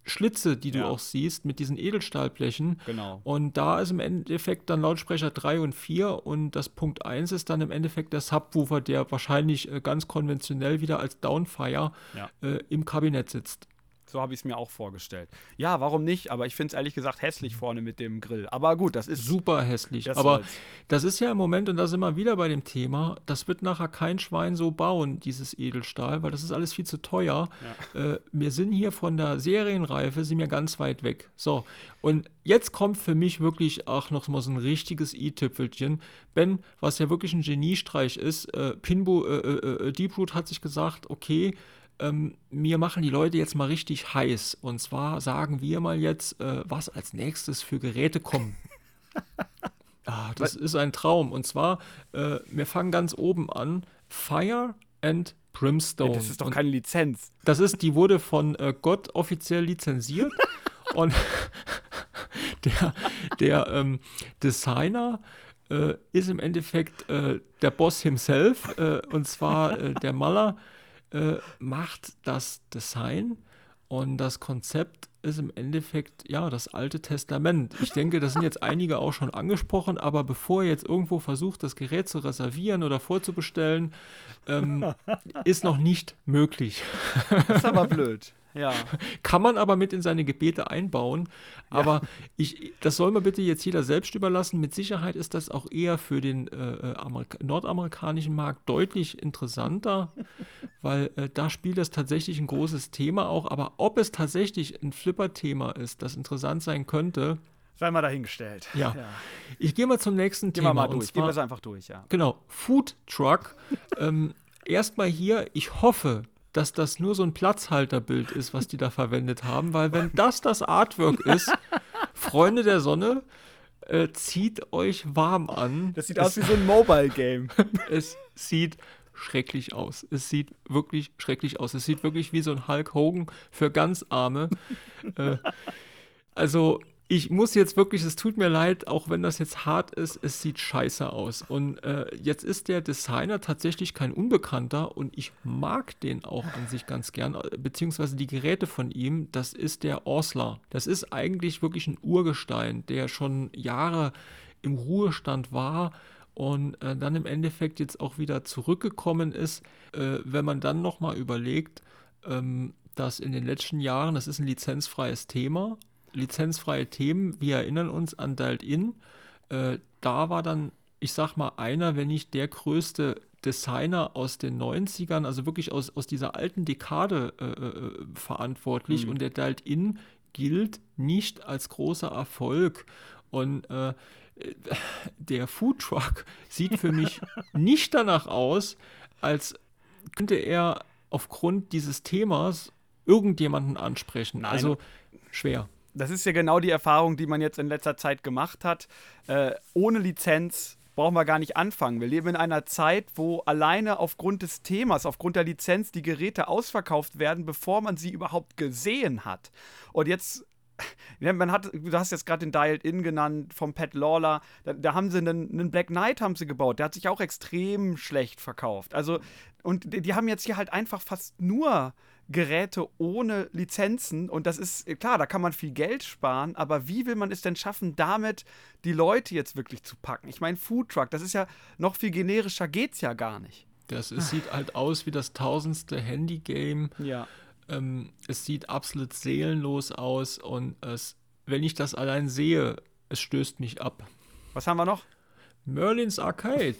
Schlitze, die du ja. auch siehst, mit diesen Edelstahlblechen. Genau. Und da ist im Endeffekt dann Lautsprecher 3 und 4 und das Punkt 1 ist dann im Endeffekt der Subwoofer, der wahrscheinlich äh, ganz konventionell wieder als Downfire ja. äh, im Kabinett sitzt. So habe ich es mir auch vorgestellt. Ja, warum nicht? Aber ich finde es ehrlich gesagt hässlich vorne mit dem Grill. Aber gut, das ist. Super hässlich. Das Aber das ist ja im Moment, und da sind wir wieder bei dem Thema, das wird nachher kein Schwein so bauen, dieses Edelstahl, weil das ist alles viel zu teuer. Ja. Äh, wir sind hier von der Serienreife, sind wir ganz weit weg. So, und jetzt kommt für mich wirklich auch noch mal so ein richtiges i-Tüpfelchen. Ben, was ja wirklich ein Geniestreich ist, äh, Pinbo, äh, äh, äh Deeproot hat sich gesagt, okay, ähm, wir machen die Leute jetzt mal richtig heiß. Und zwar sagen wir mal jetzt, äh, was als nächstes für Geräte kommen. ah, das was? ist ein Traum. Und zwar, äh, wir fangen ganz oben an. Fire and Brimstone. Das ist doch keine Lizenz. Das ist, die wurde von äh, Gott offiziell lizenziert. und der, der ähm, Designer äh, ist im Endeffekt äh, der Boss himself, äh, und zwar äh, der Maler äh, macht das Design und das Konzept ist im Endeffekt ja das Alte Testament. Ich denke, das sind jetzt einige auch schon angesprochen, aber bevor ihr jetzt irgendwo versucht, das Gerät zu reservieren oder vorzubestellen, ähm, ist noch nicht möglich. Das ist aber blöd. Ja. Kann man aber mit in seine Gebete einbauen. Aber ja. ich, das soll man bitte jetzt jeder selbst überlassen. Mit Sicherheit ist das auch eher für den äh, äh nordamerikanischen Markt deutlich interessanter, weil äh, da spielt das tatsächlich ein großes Thema auch. Aber ob es tatsächlich ein Flipper-Thema ist, das interessant sein könnte, Sei mal dahingestellt. Ja. ja. Ich gehe mal zum nächsten Gehen Thema. Mal durch. Zwar, Gehen wir es einfach durch, ja. Genau. Food Truck. ähm, Erstmal hier, ich hoffe, dass das nur so ein Platzhalterbild ist, was die da verwendet haben, weil wenn das das Artwork ist, Freunde der Sonne, äh, zieht euch warm an. Das sieht es, aus wie so ein Mobile-Game. es sieht schrecklich aus. Es sieht wirklich schrecklich aus. Es sieht wirklich wie so ein Hulk Hogan für ganz Arme. äh, also ich muss jetzt wirklich, es tut mir leid, auch wenn das jetzt hart ist, es sieht scheiße aus. Und äh, jetzt ist der Designer tatsächlich kein Unbekannter und ich mag den auch an sich ganz gern, äh, beziehungsweise die Geräte von ihm, das ist der Osler. Das ist eigentlich wirklich ein Urgestein, der schon Jahre im Ruhestand war und äh, dann im Endeffekt jetzt auch wieder zurückgekommen ist. Äh, wenn man dann nochmal überlegt, ähm, dass in den letzten Jahren, das ist ein lizenzfreies Thema, lizenzfreie Themen. Wir erinnern uns an Dialed In. Äh, da war dann ich sag mal, einer, wenn nicht der größte Designer aus den 90ern, also wirklich aus, aus dieser alten Dekade äh, äh verantwortlich. Mhm. Und der Dialed In gilt nicht als großer Erfolg. Und äh, der Food Truck sieht für mich nicht danach aus, als könnte er aufgrund dieses Themas irgendjemanden ansprechen. Nein. Also schwer. Das ist ja genau die Erfahrung, die man jetzt in letzter Zeit gemacht hat. Äh, ohne Lizenz brauchen wir gar nicht anfangen. Wir leben in einer Zeit, wo alleine aufgrund des Themas, aufgrund der Lizenz die Geräte ausverkauft werden, bevor man sie überhaupt gesehen hat. Und jetzt man hat, du hast jetzt gerade den Dialed-In genannt vom Pat Lawler. Da, da, haben sie einen, einen, Black Knight haben sie gebaut. Der hat sich auch extrem schlecht verkauft. Also, und die, die haben jetzt hier halt einfach fast nur Geräte ohne Lizenzen. Und das ist, klar, da kann man viel Geld sparen, aber wie will man es denn schaffen, damit die Leute jetzt wirklich zu packen? Ich meine, Foodtruck, das ist ja noch viel generischer, geht's ja gar nicht. Das es sieht halt aus wie das tausendste Handy-Game. Ja. Ähm, es sieht absolut seelenlos aus und es, wenn ich das allein sehe, es stößt mich ab. Was haben wir noch? Merlins Arcade.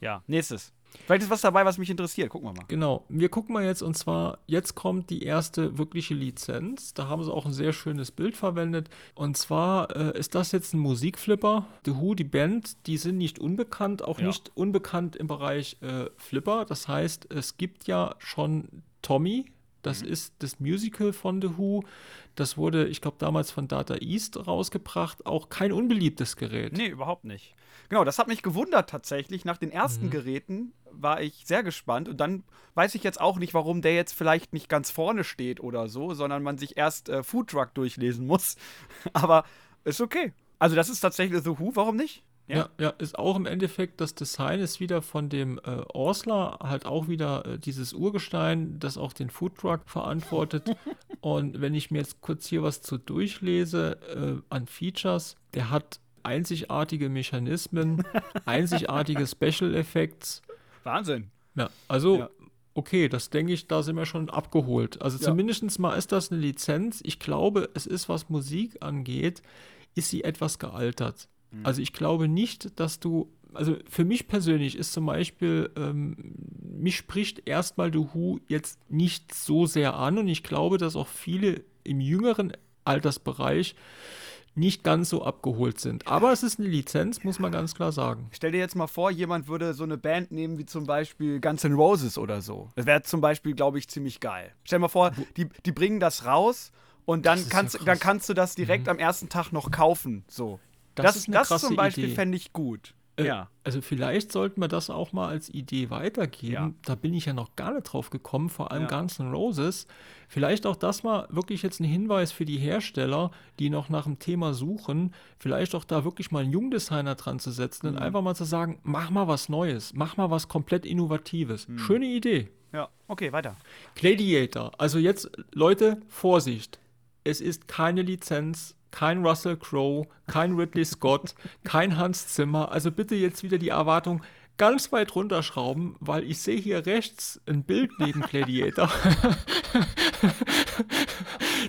Ja, nächstes. Vielleicht ist was dabei, was mich interessiert. Gucken wir mal. Genau. Wir gucken mal jetzt und zwar, jetzt kommt die erste wirkliche Lizenz. Da haben sie auch ein sehr schönes Bild verwendet. Und zwar äh, ist das jetzt ein Musikflipper. The Who, die Band, die sind nicht unbekannt, auch ja. nicht unbekannt im Bereich äh, Flipper. Das heißt, es gibt ja schon Tommy, das mhm. ist das Musical von The Who. Das wurde, ich glaube, damals von Data East rausgebracht. Auch kein unbeliebtes Gerät. Nee, überhaupt nicht. Genau, das hat mich gewundert tatsächlich. Nach den ersten mhm. Geräten war ich sehr gespannt. Und dann weiß ich jetzt auch nicht, warum der jetzt vielleicht nicht ganz vorne steht oder so, sondern man sich erst äh, Food Truck durchlesen muss. Aber ist okay. Also, das ist tatsächlich The Who, warum nicht? Ja. ja, ist auch im Endeffekt, das Design ist wieder von dem äh, Orsler, halt auch wieder äh, dieses Urgestein, das auch den Foodtruck verantwortet. Und wenn ich mir jetzt kurz hier was zu durchlese äh, an Features, der hat einzigartige Mechanismen, einzigartige Special Effects. Wahnsinn. Ja, also ja. okay, das denke ich, da sind wir schon abgeholt. Also ja. zumindest mal ist das eine Lizenz. Ich glaube, es ist, was Musik angeht, ist sie etwas gealtert. Mhm. Also ich glaube nicht, dass du, also für mich persönlich ist zum Beispiel, ähm, mich spricht erstmal The Who jetzt nicht so sehr an und ich glaube, dass auch viele im jüngeren Altersbereich nicht ganz so abgeholt sind. Aber es ist eine Lizenz, muss man ganz klar sagen. Stell dir jetzt mal vor, jemand würde so eine Band nehmen wie zum Beispiel Guns N' Roses oder so. Das wäre zum Beispiel, glaube ich, ziemlich geil. Stell dir mal vor, die, die bringen das raus und dann kannst, ja dann kannst du das direkt mhm. am ersten Tag noch kaufen. So. Das, das, ist eine das zum Beispiel fände ich gut. Äh, ja. Also vielleicht sollten wir das auch mal als Idee weitergeben. Ja. Da bin ich ja noch gar nicht drauf gekommen, vor allem ja. Guns N' Roses. Vielleicht auch das mal wirklich jetzt ein Hinweis für die Hersteller, die noch nach dem Thema suchen, vielleicht auch da wirklich mal einen Jungdesigner dran zu setzen mhm. und einfach mal zu sagen, mach mal was Neues, mach mal was komplett Innovatives. Mhm. Schöne Idee. Ja, okay, weiter. Gladiator. Also jetzt, Leute, Vorsicht. Es ist keine Lizenz kein Russell Crowe, kein Ridley Scott, kein Hans Zimmer. Also bitte jetzt wieder die Erwartung ganz weit runterschrauben, weil ich sehe hier rechts ein Bild neben Gladiator.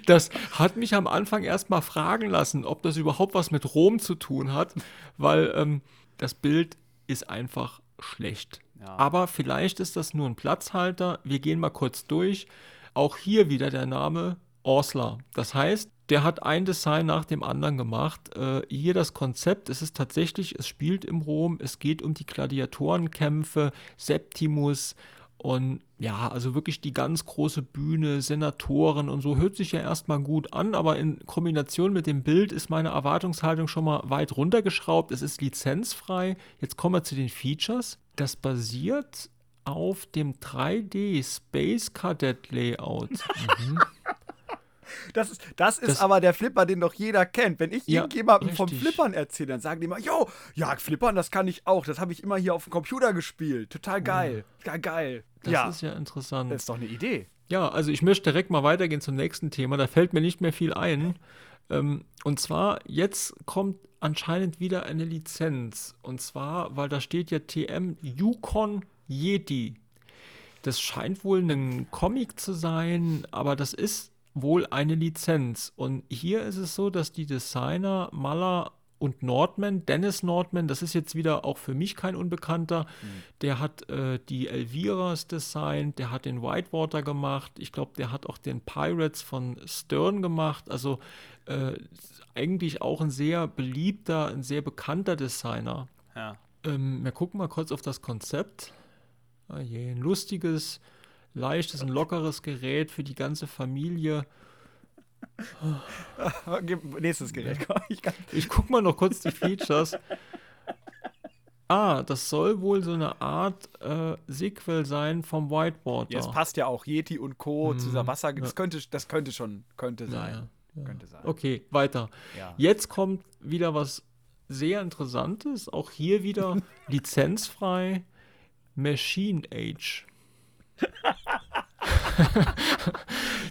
das hat mich am Anfang erstmal fragen lassen, ob das überhaupt was mit Rom zu tun hat, weil ähm, das Bild ist einfach schlecht. Ja. Aber vielleicht ist das nur ein Platzhalter. Wir gehen mal kurz durch. Auch hier wieder der Name Orsler. Das heißt, der hat ein Design nach dem anderen gemacht. Äh, hier das Konzept, es ist tatsächlich, es spielt im Rom, es geht um die Gladiatorenkämpfe, Septimus und ja, also wirklich die ganz große Bühne, Senatoren und so hört sich ja erstmal gut an, aber in Kombination mit dem Bild ist meine Erwartungshaltung schon mal weit runtergeschraubt. Es ist lizenzfrei. Jetzt kommen wir zu den Features. Das basiert auf dem 3D Space Cadet Layout. Mhm. Das ist, das ist das, aber der Flipper, den doch jeder kennt. Wenn ich ja, irgendjemandem vom Flippern erzähle, dann sagen die immer, yo, ja, Flippern, das kann ich auch. Das habe ich immer hier auf dem Computer gespielt. Total geil. Ja, geil. Das ja. ist ja interessant. Das ist doch eine Idee. Ja, also ich möchte direkt mal weitergehen zum nächsten Thema. Da fällt mir nicht mehr viel ein. Ähm, und zwar, jetzt kommt anscheinend wieder eine Lizenz. Und zwar, weil da steht ja TM Yukon Yeti. Das scheint wohl ein Comic zu sein, aber das ist wohl eine Lizenz. Und hier ist es so, dass die Designer Maller und Nordman, Dennis Nordman, das ist jetzt wieder auch für mich kein Unbekannter. Mhm. Der hat äh, die Elviras designt, der hat den Whitewater gemacht. Ich glaube, der hat auch den Pirates von Stern gemacht. Also äh, eigentlich auch ein sehr beliebter, ein sehr bekannter Designer. Ja. Ähm, wir gucken mal kurz auf das Konzept. Ah je, ein lustiges, leichtes, ein lockeres Gerät für die ganze Familie. Nächstes Gerät. Ich, ich guck mal noch kurz die Features. Ah, das soll wohl so eine Art äh, Sequel sein vom Whitewater. Ja, es passt ja auch Yeti und Co. Hm, zu dieser Wasser. Das, könnte, das könnte schon könnte sein. Ja, ja. Könnte sein. Okay, weiter. Jetzt kommt wieder was sehr Interessantes. Auch hier wieder lizenzfrei. Machine Age.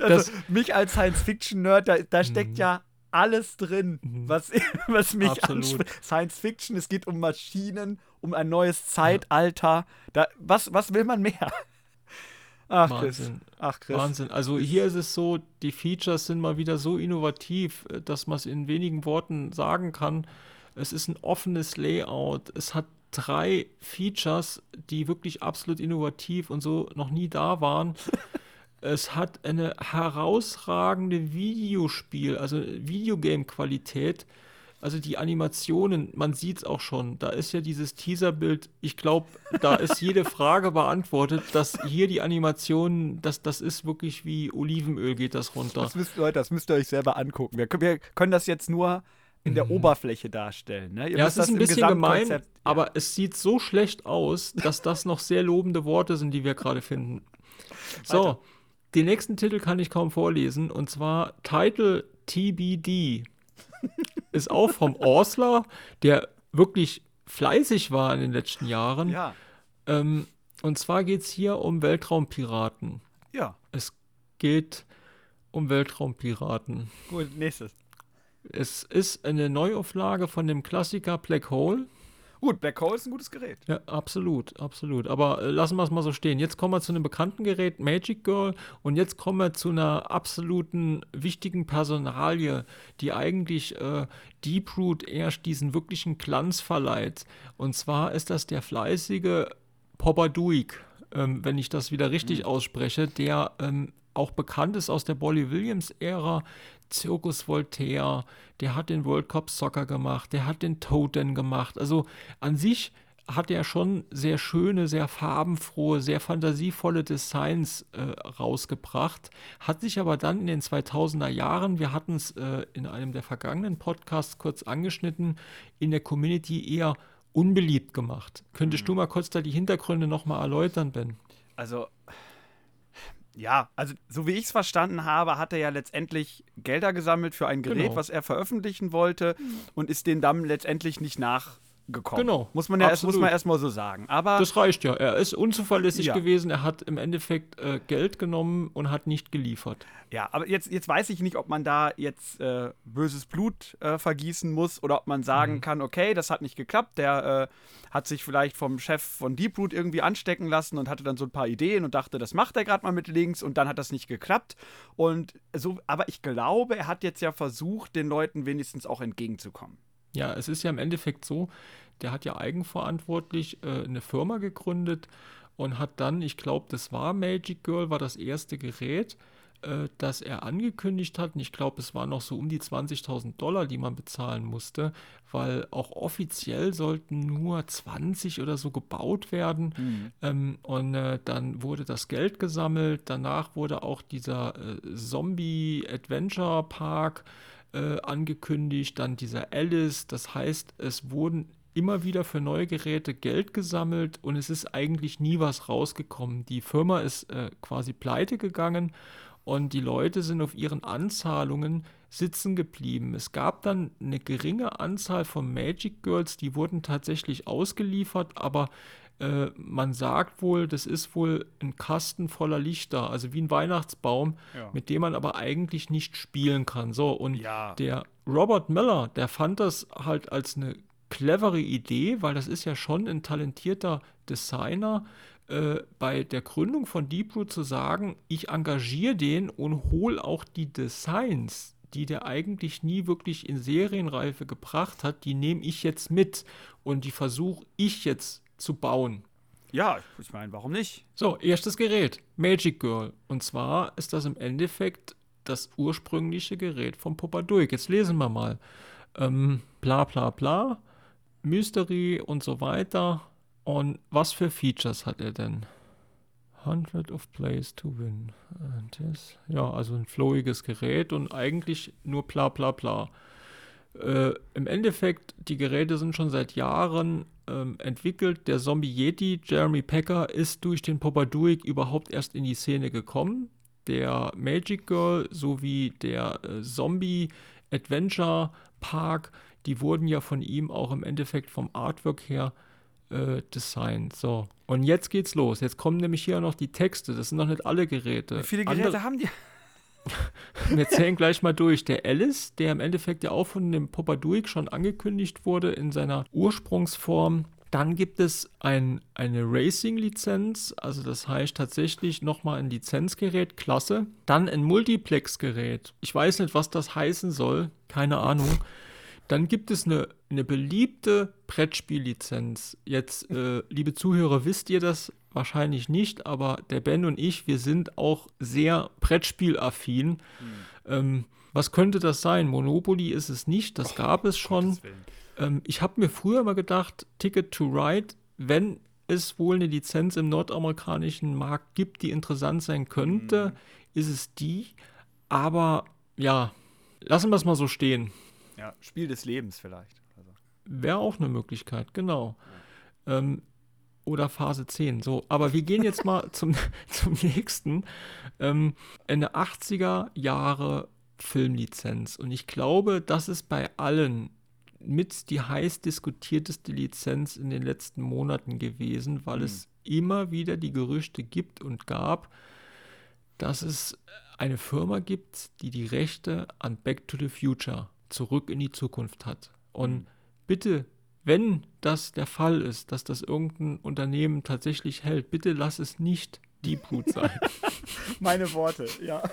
Also, mich als Science-Fiction-Nerd, da, da steckt mhm. ja alles drin, mhm. was, was mich anspricht. Science Fiction, es geht um Maschinen, um ein neues Zeitalter. Da, was, was will man mehr? Ach, Wahnsinn. Chris. Ach, Chris. Wahnsinn. Also hier ist es so, die Features sind mal wieder so innovativ, dass man es in wenigen Worten sagen kann. Es ist ein offenes Layout. Es hat drei Features, die wirklich absolut innovativ und so noch nie da waren. es hat eine herausragende Videospiel, also Videogame-Qualität. Also die Animationen, man sieht es auch schon. Da ist ja dieses Teaserbild. Ich glaube, da ist jede Frage beantwortet, dass hier die Animationen, das, das ist wirklich wie Olivenöl geht das runter. Das müsst, Leute, das müsst ihr euch selber angucken. Wir, wir können das jetzt nur in der mhm. Oberfläche darstellen. Ne? ja, es ist ein bisschen gemein, ja. aber es sieht so schlecht aus, dass das noch sehr lobende Worte sind, die wir gerade finden. So, den nächsten Titel kann ich kaum vorlesen und zwar Title TBD. ist auch vom Orsler, der wirklich fleißig war in den letzten Jahren. Ja. Ähm, und zwar geht es hier um Weltraumpiraten. Ja. Es geht um Weltraumpiraten. Gut, nächstes. Es ist eine Neuauflage von dem Klassiker Black Hole. Gut, Black Hole ist ein gutes Gerät. Ja, absolut, absolut. Aber äh, lassen wir es mal so stehen. Jetzt kommen wir zu einem bekannten Gerät, Magic Girl. Und jetzt kommen wir zu einer absoluten wichtigen Personalie, die eigentlich äh, Deep Root erst diesen wirklichen Glanz verleiht. Und zwar ist das der fleißige Poppaduik, ähm, wenn ich das wieder richtig mhm. ausspreche, der ähm, auch bekannt ist aus der Bolly Williams-Ära, Zirkus Voltaire, der hat den World Cup Soccer gemacht, der hat den Toten gemacht. Also an sich hat er schon sehr schöne, sehr farbenfrohe, sehr fantasievolle Designs äh, rausgebracht, hat sich aber dann in den 2000er Jahren, wir hatten es äh, in einem der vergangenen Podcasts kurz angeschnitten, in der Community eher unbeliebt gemacht. Könntest mhm. du mal kurz da die Hintergründe nochmal erläutern, Ben? Also ja, also so wie ich es verstanden habe, hat er ja letztendlich Gelder gesammelt für ein Gerät, genau. was er veröffentlichen wollte und ist den dann letztendlich nicht nach gekommen. Genau. Muss man ja erst, muss man erstmal so sagen. Aber das reicht ja. Er ist unzuverlässig ja. gewesen. Er hat im Endeffekt äh, Geld genommen und hat nicht geliefert. Ja, aber jetzt, jetzt weiß ich nicht, ob man da jetzt äh, böses Blut äh, vergießen muss oder ob man sagen mhm. kann, okay, das hat nicht geklappt. Der äh, hat sich vielleicht vom Chef von Deeproot irgendwie anstecken lassen und hatte dann so ein paar Ideen und dachte, das macht er gerade mal mit links und dann hat das nicht geklappt. Und so, aber ich glaube, er hat jetzt ja versucht, den Leuten wenigstens auch entgegenzukommen. Ja, es ist ja im Endeffekt so, der hat ja eigenverantwortlich äh, eine Firma gegründet und hat dann, ich glaube, das war Magic Girl, war das erste Gerät, äh, das er angekündigt hat. Und ich glaube, es waren noch so um die 20.000 Dollar, die man bezahlen musste, weil auch offiziell sollten nur 20 oder so gebaut werden. Mhm. Ähm, und äh, dann wurde das Geld gesammelt. Danach wurde auch dieser äh, Zombie Adventure Park äh, angekündigt, dann dieser Alice. Das heißt, es wurden immer wieder für neue Geräte Geld gesammelt und es ist eigentlich nie was rausgekommen. Die Firma ist äh, quasi pleite gegangen und die Leute sind auf ihren Anzahlungen sitzen geblieben. Es gab dann eine geringe Anzahl von Magic Girls, die wurden tatsächlich ausgeliefert, aber äh, man sagt wohl, das ist wohl ein Kasten voller Lichter, also wie ein Weihnachtsbaum, ja. mit dem man aber eigentlich nicht spielen kann. So, und ja. der Robert Miller, der fand das halt als eine clevere Idee, weil das ist ja schon ein talentierter Designer, äh, bei der Gründung von Deep Root zu sagen, ich engagiere den und hole auch die Designs, die der eigentlich nie wirklich in Serienreife gebracht hat, die nehme ich jetzt mit und die versuche ich jetzt zu bauen. Ja, ich meine, warum nicht? So, erstes Gerät, Magic Girl. Und zwar ist das im Endeffekt das ursprüngliche Gerät vom Popadoik. Jetzt lesen wir mal. Ähm, bla bla bla, Mystery und so weiter. Und was für Features hat er denn? 100 of Plays to Win. Das, ja, also ein flowiges Gerät und eigentlich nur bla bla bla. Äh, Im Endeffekt, die Geräte sind schon seit Jahren ähm, entwickelt. Der Zombie Yeti, Jeremy Packer, ist durch den Popaduik überhaupt erst in die Szene gekommen. Der Magic Girl sowie der äh, Zombie Adventure Park, die wurden ja von ihm auch im Endeffekt vom Artwork her äh, designt. So. Und jetzt geht's los. Jetzt kommen nämlich hier noch die Texte. Das sind noch nicht alle Geräte. Wie viele Geräte Andere, haben die? Wir zählen gleich mal durch. Der Alice, der im Endeffekt ja auch von dem Popaduik schon angekündigt wurde in seiner Ursprungsform. Dann gibt es ein, eine Racing-Lizenz, also das heißt tatsächlich nochmal ein Lizenzgerät, klasse. Dann ein Multiplex-Gerät. Ich weiß nicht, was das heißen soll, keine Ahnung. Dann gibt es eine, eine beliebte Brettspiellizenz. Jetzt, äh, liebe Zuhörer, wisst ihr das wahrscheinlich nicht, aber der Ben und ich, wir sind auch sehr Brettspielaffin. Mhm. Ähm, was könnte das sein? Monopoly ist es nicht, das oh, gab es schon. Ähm, ich habe mir früher mal gedacht, Ticket to Ride, wenn es wohl eine Lizenz im nordamerikanischen Markt gibt, die interessant sein könnte, mhm. ist es die. Aber ja, lassen wir es mal so stehen. Ja, Spiel des Lebens vielleicht. Also. Wäre auch eine Möglichkeit, genau. Ja. Ähm, oder Phase 10. So, aber wir gehen jetzt mal zum, zum nächsten. Ähm, eine 80er Jahre Filmlizenz. Und ich glaube, das ist bei allen mit die heiß diskutierteste Lizenz in den letzten Monaten gewesen, weil mhm. es immer wieder die Gerüchte gibt und gab, dass es eine Firma gibt, die die Rechte an Back to the Future zurück in die Zukunft hat. Und mhm. bitte, wenn das der Fall ist, dass das irgendein Unternehmen tatsächlich hält, bitte lass es nicht Deep Root sein. Meine Worte, ja.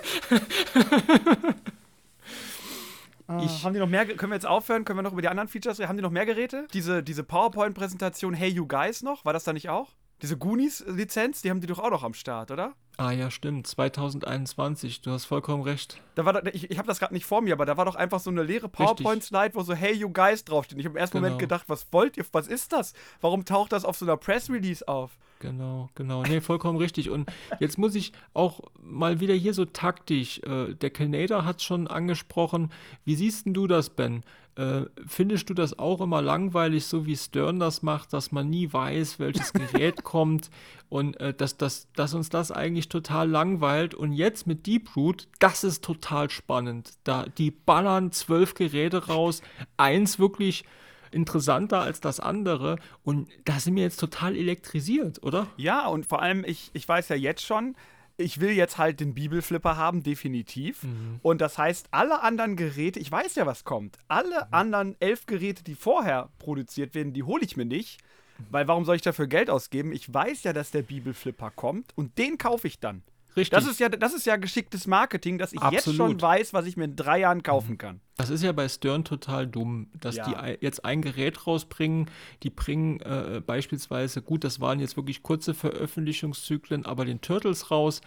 Ah, ich, haben die noch mehr? Können wir jetzt aufhören? Können wir noch über die anderen Features reden? Haben die noch mehr Geräte? Diese, diese PowerPoint-Präsentation Hey You Guys noch? War das da nicht auch? Diese Goonies-Lizenz, die haben die doch auch noch am Start, oder? Ah ja, stimmt. 2021. Du hast vollkommen recht. Da war, ich ich habe das gerade nicht vor mir, aber da war doch einfach so eine leere PowerPoint-Slide, wo so Hey you guys draufsteht. Ich habe im ersten genau. Moment gedacht, was wollt ihr? Was ist das? Warum taucht das auf so einer Press-Release auf? Genau, genau. Nee, vollkommen richtig. Und jetzt muss ich auch mal wieder hier so taktisch. Äh, der Canada hat es schon angesprochen. Wie siehst denn du das, Ben? Äh, findest du das auch immer langweilig, so wie Stern das macht, dass man nie weiß, welches Gerät kommt und äh, dass, dass, dass uns das eigentlich total langweilt? Und jetzt mit Deep Root, das ist total spannend. Da, die ballern zwölf Geräte raus, eins wirklich interessanter als das andere. Und da sind wir jetzt total elektrisiert, oder? Ja, und vor allem, ich, ich weiß ja jetzt schon, ich will jetzt halt den Bibelflipper haben, definitiv. Mhm. Und das heißt, alle anderen Geräte, ich weiß ja, was kommt. Alle mhm. anderen elf Geräte, die vorher produziert werden, die hole ich mir nicht. Mhm. Weil warum soll ich dafür Geld ausgeben? Ich weiß ja, dass der Bibelflipper kommt und den kaufe ich dann. Richtig. Das ist ja, das ist ja geschicktes Marketing, dass ich Absolut. jetzt schon weiß, was ich mir in drei Jahren kaufen mhm. kann. Das ist ja bei Stern total dumm, dass ja. die jetzt ein Gerät rausbringen. Die bringen äh, beispielsweise, gut, das waren jetzt wirklich kurze Veröffentlichungszyklen, aber den Turtles raus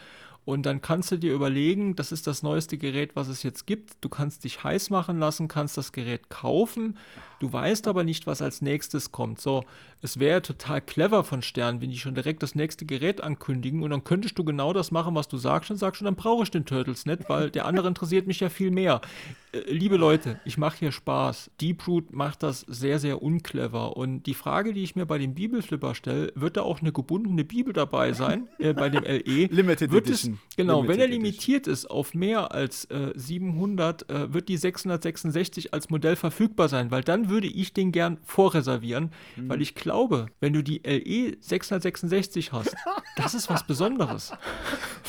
und dann kannst du dir überlegen, das ist das neueste Gerät, was es jetzt gibt. Du kannst dich heiß machen lassen, kannst das Gerät kaufen. Du weißt aber nicht, was als nächstes kommt. So, es wäre total clever von Stern, wenn die schon direkt das nächste Gerät ankündigen und dann könntest du genau das machen, was du sagst und sagst schon, dann brauche ich den Turtles nicht, weil der andere interessiert mich ja viel mehr. Äh, liebe Leute, ich mache hier Spaß. Deeproot macht das sehr, sehr unclever. Und die Frage, die ich mir bei dem Bibelflipper stelle, wird da auch eine gebundene Bibel dabei sein, äh, bei dem LE? Limited wird Edition. Es, genau, Limited wenn er limitiert Edition. ist auf mehr als äh, 700, äh, wird die 666 als Modell verfügbar sein, weil dann würde ich den gern vorreservieren, mhm. weil ich glaube, wenn du die LE 666 hast, das ist was Besonderes.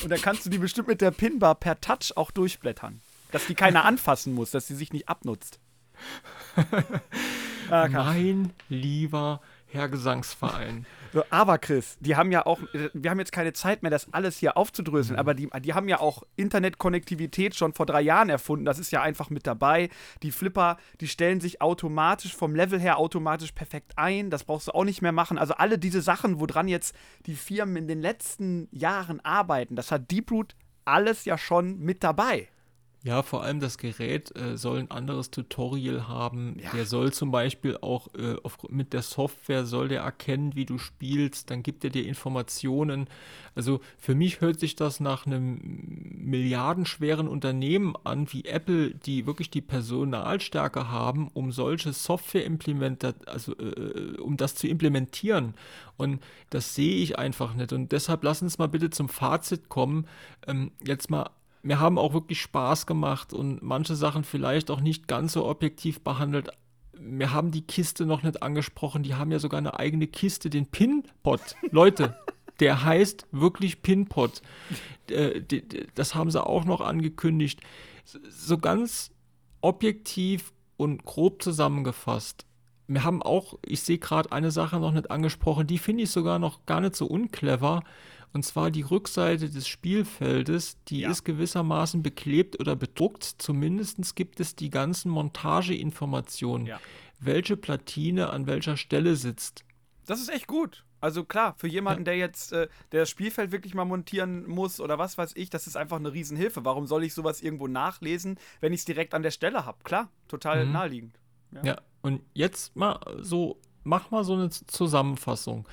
Und dann kannst du die bestimmt mit der Pinbar per Touch auch durchblättern dass die keiner anfassen muss, dass sie sich nicht abnutzt. Ah, mein lieber Herr Gesangsverein. So, aber Chris, die haben ja auch, wir haben jetzt keine Zeit mehr, das alles hier aufzudröseln, mhm. aber die, die haben ja auch Internetkonnektivität schon vor drei Jahren erfunden. Das ist ja einfach mit dabei. Die Flipper, die stellen sich automatisch vom Level her automatisch perfekt ein. Das brauchst du auch nicht mehr machen. Also alle diese Sachen, woran jetzt die Firmen in den letzten Jahren arbeiten, das hat Deeproot alles ja schon mit dabei. Ja, vor allem das Gerät äh, soll ein anderes Tutorial haben. Ja. Der soll zum Beispiel auch äh, auf, mit der Software soll der erkennen, wie du spielst. Dann gibt er dir Informationen. Also für mich hört sich das nach einem milliardenschweren Unternehmen an, wie Apple, die wirklich die Personalstärke haben, um solche Software implementiert, also äh, um das zu implementieren. Und das sehe ich einfach nicht. Und deshalb lass uns mal bitte zum Fazit kommen. Ähm, jetzt mal mir haben auch wirklich Spaß gemacht und manche Sachen vielleicht auch nicht ganz so objektiv behandelt. Wir haben die Kiste noch nicht angesprochen, die haben ja sogar eine eigene Kiste, den Pinpot. Leute, der heißt wirklich Pinpot. Äh, das haben sie auch noch angekündigt. So ganz objektiv und grob zusammengefasst. Wir haben auch, ich sehe gerade eine Sache noch nicht angesprochen, die finde ich sogar noch gar nicht so unclever. Und zwar die Rückseite des Spielfeldes, die ja. ist gewissermaßen beklebt oder bedruckt. Zumindest gibt es die ganzen Montageinformationen, ja. welche Platine an welcher Stelle sitzt. Das ist echt gut. Also klar, für jemanden, der jetzt äh, der das Spielfeld wirklich mal montieren muss oder was weiß ich, das ist einfach eine Riesenhilfe. Warum soll ich sowas irgendwo nachlesen, wenn ich es direkt an der Stelle habe? Klar, total mhm. naheliegend. Ja. ja, und jetzt mal so, mach mal so eine Zusammenfassung.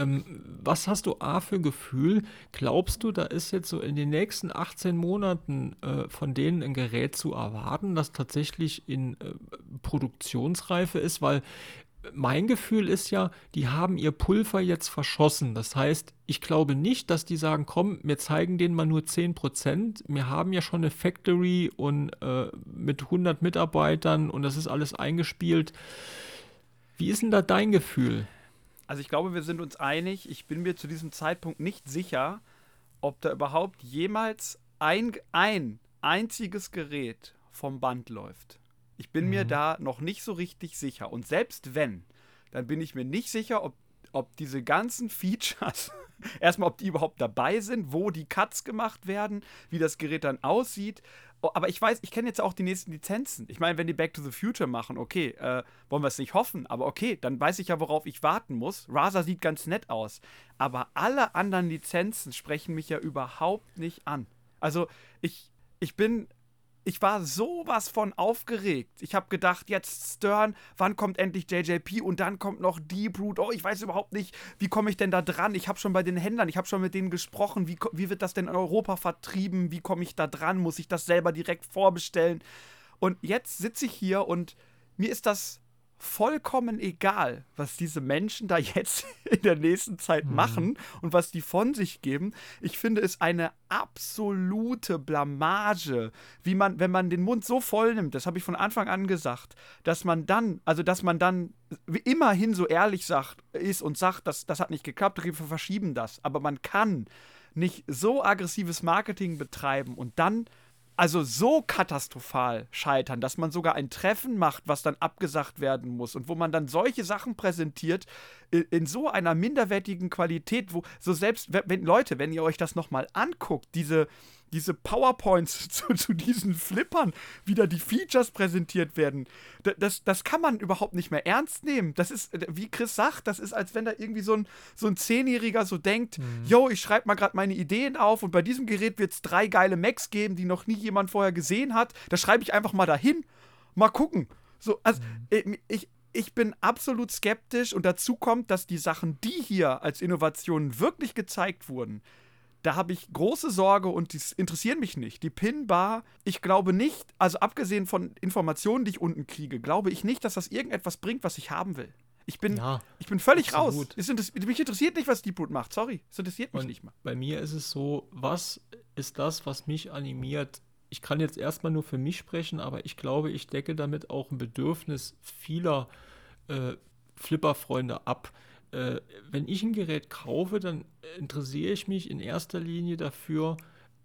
Ähm, was hast du A für Gefühl? Glaubst du, da ist jetzt so in den nächsten 18 Monaten äh, von denen ein Gerät zu erwarten, das tatsächlich in äh, Produktionsreife ist? Weil mein Gefühl ist ja, die haben ihr Pulver jetzt verschossen. Das heißt, ich glaube nicht, dass die sagen, komm, wir zeigen denen mal nur 10%. Wir haben ja schon eine Factory und äh, mit 100 Mitarbeitern und das ist alles eingespielt. Wie ist denn da dein Gefühl? Also ich glaube, wir sind uns einig. Ich bin mir zu diesem Zeitpunkt nicht sicher, ob da überhaupt jemals ein, ein einziges Gerät vom Band läuft. Ich bin mhm. mir da noch nicht so richtig sicher. Und selbst wenn, dann bin ich mir nicht sicher, ob, ob diese ganzen Features, erstmal, ob die überhaupt dabei sind, wo die Cuts gemacht werden, wie das Gerät dann aussieht, Oh, aber ich weiß, ich kenne jetzt auch die nächsten Lizenzen. Ich meine, wenn die Back to the Future machen, okay, äh, wollen wir es nicht hoffen, aber okay, dann weiß ich ja, worauf ich warten muss. Raza sieht ganz nett aus. Aber alle anderen Lizenzen sprechen mich ja überhaupt nicht an. Also, ich, ich bin ich war sowas von aufgeregt. Ich habe gedacht, jetzt Stern, wann kommt endlich JJP und dann kommt noch Deep Root. Oh, ich weiß überhaupt nicht, wie komme ich denn da dran? Ich habe schon bei den Händlern, ich habe schon mit denen gesprochen. Wie, wie wird das denn in Europa vertrieben? Wie komme ich da dran? Muss ich das selber direkt vorbestellen? Und jetzt sitze ich hier und mir ist das vollkommen egal, was diese Menschen da jetzt in der nächsten Zeit mhm. machen und was die von sich geben. Ich finde es eine absolute Blamage, wie man, wenn man den Mund so voll nimmt, das habe ich von Anfang an gesagt, dass man dann, also dass man dann immerhin so ehrlich sagt, ist und sagt, das, das hat nicht geklappt, wir verschieben das. Aber man kann nicht so aggressives Marketing betreiben und dann also so katastrophal scheitern, dass man sogar ein Treffen macht, was dann abgesagt werden muss und wo man dann solche Sachen präsentiert in, in so einer minderwertigen Qualität, wo so selbst wenn Leute, wenn ihr euch das noch mal anguckt, diese diese PowerPoints zu, zu, diesen Flippern, wie da die Features präsentiert werden, das, das kann man überhaupt nicht mehr ernst nehmen. Das ist, wie Chris sagt, das ist, als wenn da irgendwie so ein, so ein Zehnjähriger so denkt, mhm. yo, ich schreibe mal gerade meine Ideen auf und bei diesem Gerät wird es drei geile Macs geben, die noch nie jemand vorher gesehen hat. Da schreibe ich einfach mal dahin. Mal gucken. So, also, mhm. ich, ich bin absolut skeptisch und dazu kommt, dass die Sachen, die hier als Innovationen wirklich gezeigt wurden, da habe ich große Sorge und die interessieren mich nicht. Die Pin-Bar, ich glaube nicht, also abgesehen von Informationen, die ich unten kriege, glaube ich nicht, dass das irgendetwas bringt, was ich haben will. Ich bin, ja, ich bin völlig raus. Es mich interessiert nicht, was Deep Root macht. Sorry, es interessiert mich und nicht mal. Bei mir ist es so, was ist das, was mich animiert? Ich kann jetzt erstmal nur für mich sprechen, aber ich glaube, ich decke damit auch ein Bedürfnis vieler äh, Flipper-Freunde ab äh, wenn ich ein Gerät kaufe, dann interessiere ich mich in erster Linie dafür,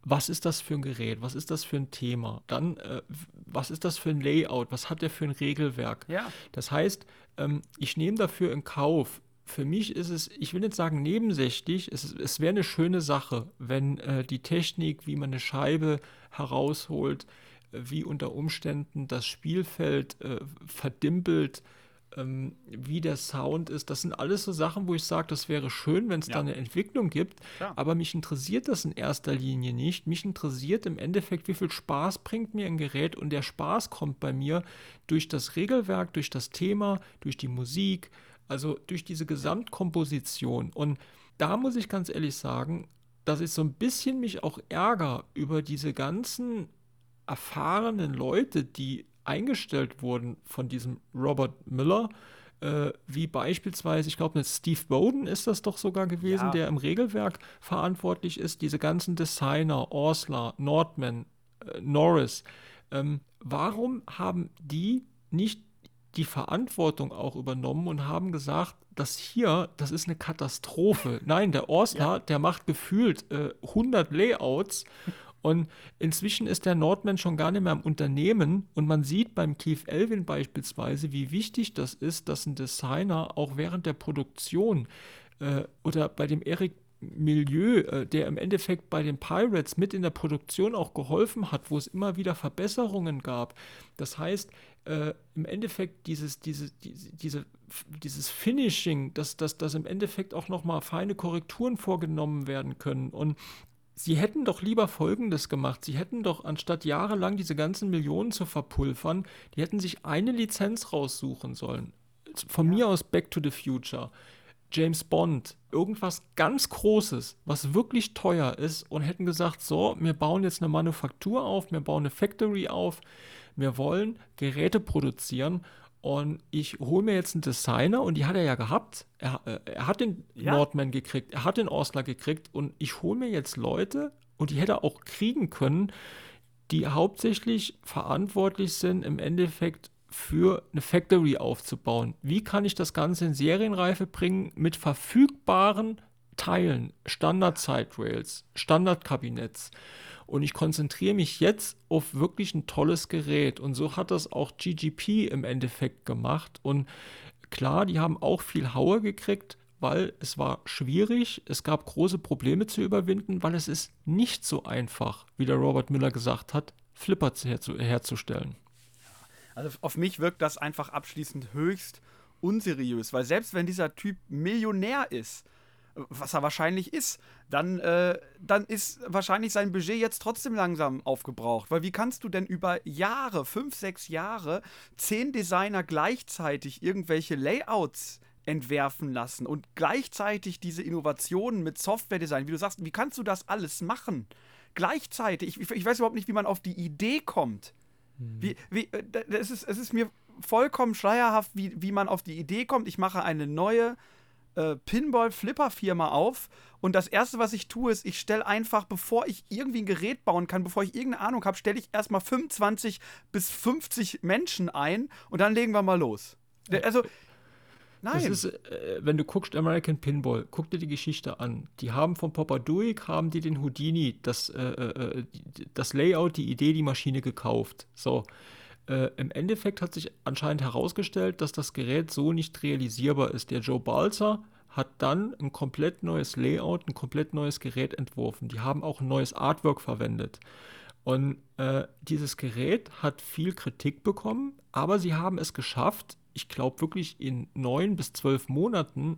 was ist das für ein Gerät, was ist das für ein Thema, dann äh, was ist das für ein Layout, was hat der für ein Regelwerk. Ja. Das heißt, ähm, ich nehme dafür in Kauf, für mich ist es, ich will nicht sagen nebensächlich, es, es wäre eine schöne Sache, wenn äh, die Technik, wie man eine Scheibe herausholt, äh, wie unter Umständen das Spielfeld äh, verdimpelt, ähm, wie der Sound ist. Das sind alles so Sachen, wo ich sage, das wäre schön, wenn es ja. da eine Entwicklung gibt. Ja. Aber mich interessiert das in erster Linie nicht. Mich interessiert im Endeffekt, wie viel Spaß bringt mir ein Gerät. Und der Spaß kommt bei mir durch das Regelwerk, durch das Thema, durch die Musik, also durch diese Gesamtkomposition. Und da muss ich ganz ehrlich sagen, dass ich so ein bisschen mich auch ärgere über diese ganzen erfahrenen Leute, die eingestellt wurden von diesem Robert Miller, äh, wie beispielsweise, ich glaube, Steve Bowden ist das doch sogar gewesen, ja. der im Regelwerk verantwortlich ist, diese ganzen Designer, Orsler, Nordman, äh, Norris. Ähm, warum haben die nicht die Verantwortung auch übernommen und haben gesagt, das hier, das ist eine Katastrophe. Nein, der Orsler, ja. der macht gefühlt äh, 100 Layouts und inzwischen ist der Nordman schon gar nicht mehr im Unternehmen und man sieht beim Keith Elvin beispielsweise, wie wichtig das ist, dass ein Designer auch während der Produktion äh, oder bei dem Eric Milieu, äh, der im Endeffekt bei den Pirates mit in der Produktion auch geholfen hat, wo es immer wieder Verbesserungen gab. Das heißt, äh, im Endeffekt dieses, diese, diese, diese, dieses Finishing, dass, dass, dass im Endeffekt auch nochmal feine Korrekturen vorgenommen werden können. Und Sie hätten doch lieber Folgendes gemacht. Sie hätten doch, anstatt jahrelang diese ganzen Millionen zu verpulvern, die hätten sich eine Lizenz raussuchen sollen. Von ja. mir aus Back to the Future, James Bond, irgendwas ganz Großes, was wirklich teuer ist und hätten gesagt, so, wir bauen jetzt eine Manufaktur auf, wir bauen eine Factory auf, wir wollen Geräte produzieren und ich hole mir jetzt einen Designer und die hat er ja gehabt. Er, äh, er hat den ja. Nordman gekriegt, er hat den Osler gekriegt und ich hole mir jetzt Leute und die hätte er auch kriegen können, die hauptsächlich verantwortlich sind, im Endeffekt für eine Factory aufzubauen. Wie kann ich das Ganze in Serienreife bringen mit verfügbaren Teilen, Standard-Side-Rails, Standard-Kabinetts? Und ich konzentriere mich jetzt auf wirklich ein tolles Gerät. Und so hat das auch GGP im Endeffekt gemacht. Und klar, die haben auch viel Haue gekriegt, weil es war schwierig, es gab große Probleme zu überwinden, weil es ist nicht so einfach, wie der Robert Miller gesagt hat, Flipper herzustellen. Also auf mich wirkt das einfach abschließend höchst unseriös, weil selbst wenn dieser Typ Millionär ist, was er wahrscheinlich ist, dann, äh, dann ist wahrscheinlich sein Budget jetzt trotzdem langsam aufgebraucht. Weil wie kannst du denn über Jahre, fünf, sechs Jahre, zehn Designer gleichzeitig irgendwelche Layouts entwerfen lassen und gleichzeitig diese Innovationen mit Software-Design, wie du sagst, wie kannst du das alles machen? Gleichzeitig, ich, ich weiß überhaupt nicht, wie man auf die Idee kommt. Hm. Wie, wie, äh, es, ist, es ist mir vollkommen schleierhaft, wie, wie man auf die Idee kommt, ich mache eine neue äh, Pinball-Flipper-Firma auf und das erste, was ich tue, ist, ich stelle einfach, bevor ich irgendwie ein Gerät bauen kann, bevor ich irgendeine Ahnung habe, stelle ich erstmal 25 bis 50 Menschen ein und dann legen wir mal los. Also, Nein. Das ist, äh, wenn du guckst, American Pinball, guck dir die Geschichte an. Die haben von Popaduik, haben die den Houdini, das, äh, äh, äh das Layout, die Idee, die Maschine gekauft. So. Äh, Im Endeffekt hat sich anscheinend herausgestellt, dass das Gerät so nicht realisierbar ist. Der Joe Balzer hat dann ein komplett neues Layout, ein komplett neues Gerät entworfen. Die haben auch ein neues Artwork verwendet. Und äh, dieses Gerät hat viel Kritik bekommen, aber sie haben es geschafft, ich glaube wirklich in neun bis zwölf Monaten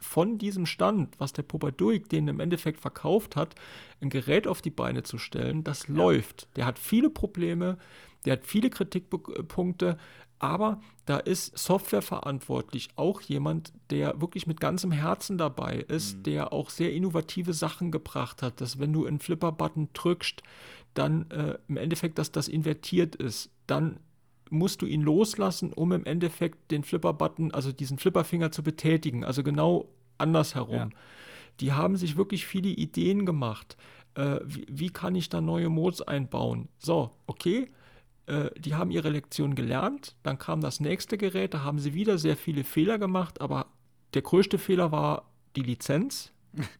von diesem Stand, was der Popaduik den im Endeffekt verkauft hat, ein Gerät auf die Beine zu stellen, das ja. läuft. Der hat viele Probleme, der hat viele Kritikpunkte, aber da ist Software verantwortlich auch jemand, der wirklich mit ganzem Herzen dabei ist, mhm. der auch sehr innovative Sachen gebracht hat, dass wenn du einen Flipper-Button drückst, dann äh, im Endeffekt, dass das invertiert ist, dann musst du ihn loslassen, um im Endeffekt den Flipper-Button, also diesen Flipperfinger zu betätigen, also genau andersherum. Ja. Die haben sich wirklich viele Ideen gemacht. Äh, wie, wie, kann ich da neue Modes einbauen? So, okay, äh, die haben ihre Lektion gelernt, dann kam das nächste Gerät, da haben sie wieder sehr viele Fehler gemacht, aber der größte Fehler war die Lizenz,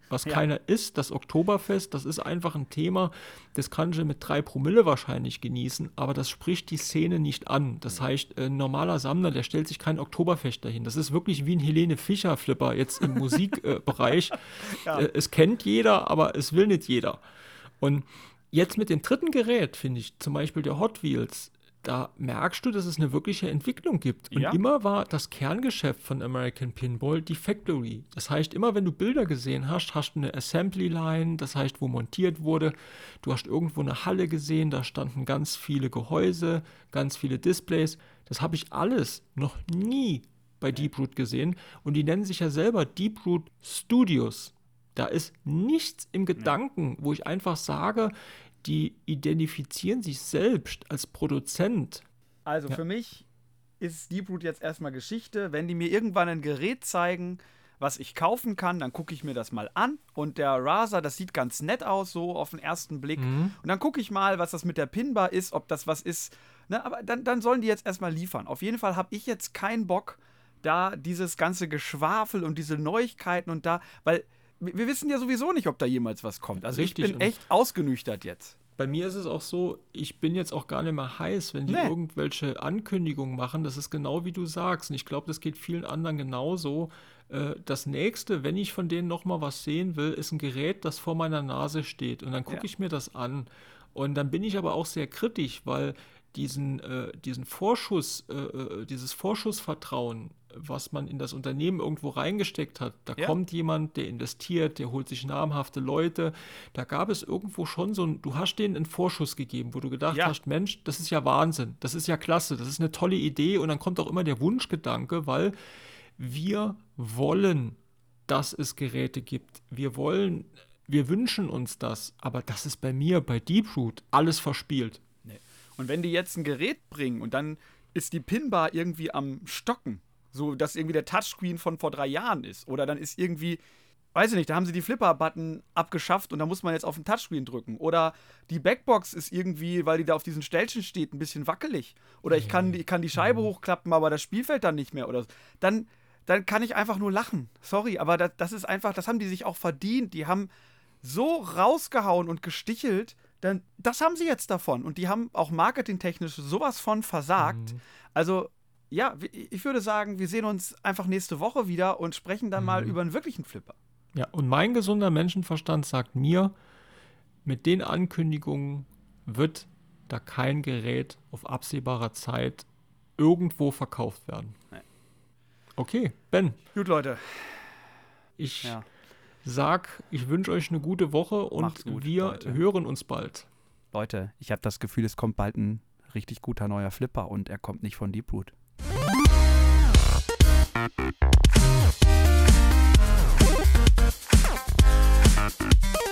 was ja. keiner isst. Das Oktoberfest, das ist einfach ein Thema, das kann ich mit drei Promille wahrscheinlich genießen, aber das spricht die Szene nicht an. Das heißt, ein normaler Sammler, der stellt sich kein Oktoberfest dahin. Das ist wirklich wie ein Helene Fischer-Flipper jetzt im Musikbereich. ja. Äh, es kennt jeder, aber es will nicht jeder. Und jetzt mit dem dritten Gerät, finde ich, zum Beispiel der Hot Wheels, da merkst du, dass es eine wirkliche Entwicklung gibt. Und ja. immer war das Kerngeschäft von American Pinball die Factory. Das heißt, immer wenn du Bilder gesehen hast, hast du eine Assembly Line, das heißt, wo montiert wurde. Du hast irgendwo eine Halle gesehen, da standen ganz viele Gehäuse, ganz viele Displays. Das habe ich alles noch nie bei Deep Root gesehen. Und die nennen sich ja selber Deep Root Studios. Da ist nichts im Gedanken, wo ich einfach sage, die identifizieren sich selbst als Produzent. Also ja. für mich ist Deeproot jetzt erstmal Geschichte. Wenn die mir irgendwann ein Gerät zeigen, was ich kaufen kann, dann gucke ich mir das mal an. Und der Razer, das sieht ganz nett aus, so auf den ersten Blick. Mhm. Und dann gucke ich mal, was das mit der Pinbar ist, ob das was ist. Ne, aber dann, dann sollen die jetzt erstmal liefern. Auf jeden Fall habe ich jetzt keinen Bock, da dieses ganze Geschwafel und diese Neuigkeiten und da, weil wir wissen ja sowieso nicht, ob da jemals was kommt. Also Richtig. ich bin echt ausgenüchtert jetzt. Bei mir ist es auch so, ich bin jetzt auch gar nicht mehr heiß, wenn die nee. irgendwelche Ankündigungen machen. Das ist genau wie du sagst. Und ich glaube, das geht vielen anderen genauso. Äh, das nächste, wenn ich von denen nochmal was sehen will, ist ein Gerät, das vor meiner Nase steht. Und dann gucke ja. ich mir das an. Und dann bin ich aber auch sehr kritisch, weil diesen, äh, diesen Vorschuss, äh, äh, dieses Vorschussvertrauen, was man in das Unternehmen irgendwo reingesteckt hat, da ja. kommt jemand, der investiert, der holt sich namhafte Leute. Da gab es irgendwo schon so ein, du hast denen einen Vorschuss gegeben, wo du gedacht ja. hast, Mensch, das ist ja Wahnsinn, das ist ja klasse, das ist eine tolle Idee und dann kommt auch immer der Wunschgedanke, weil wir wollen, dass es Geräte gibt. Wir wollen, wir wünschen uns das, aber das ist bei mir, bei Deeproot, alles verspielt. Und wenn die jetzt ein Gerät bringen und dann ist die Pinbar irgendwie am Stocken, so dass irgendwie der Touchscreen von vor drei Jahren ist, oder dann ist irgendwie, weiß ich nicht, da haben sie die Flipper-Button abgeschafft und da muss man jetzt auf den Touchscreen drücken. Oder die Backbox ist irgendwie, weil die da auf diesen Stellchen steht, ein bisschen wackelig. Oder ich kann, ich kann die Scheibe mhm. hochklappen, aber das Spielfeld dann nicht mehr. Oder so. Dann, dann kann ich einfach nur lachen. Sorry, aber das, das ist einfach, das haben die sich auch verdient. Die haben so rausgehauen und gestichelt dann das haben sie jetzt davon. Und die haben auch marketingtechnisch sowas von versagt. Mhm. Also, ja, ich würde sagen, wir sehen uns einfach nächste Woche wieder und sprechen dann mhm. mal über einen wirklichen Flipper. Ja, und mein gesunder Menschenverstand sagt mir, mit den Ankündigungen wird da kein Gerät auf absehbarer Zeit irgendwo verkauft werden. Nee. Okay, Ben. Gut, Leute. Ich ja sag, ich wünsche euch eine gute Woche und gut, wir Leute. hören uns bald. Leute, ich habe das Gefühl, es kommt bald ein richtig guter neuer Flipper und er kommt nicht von Deep Root. Thank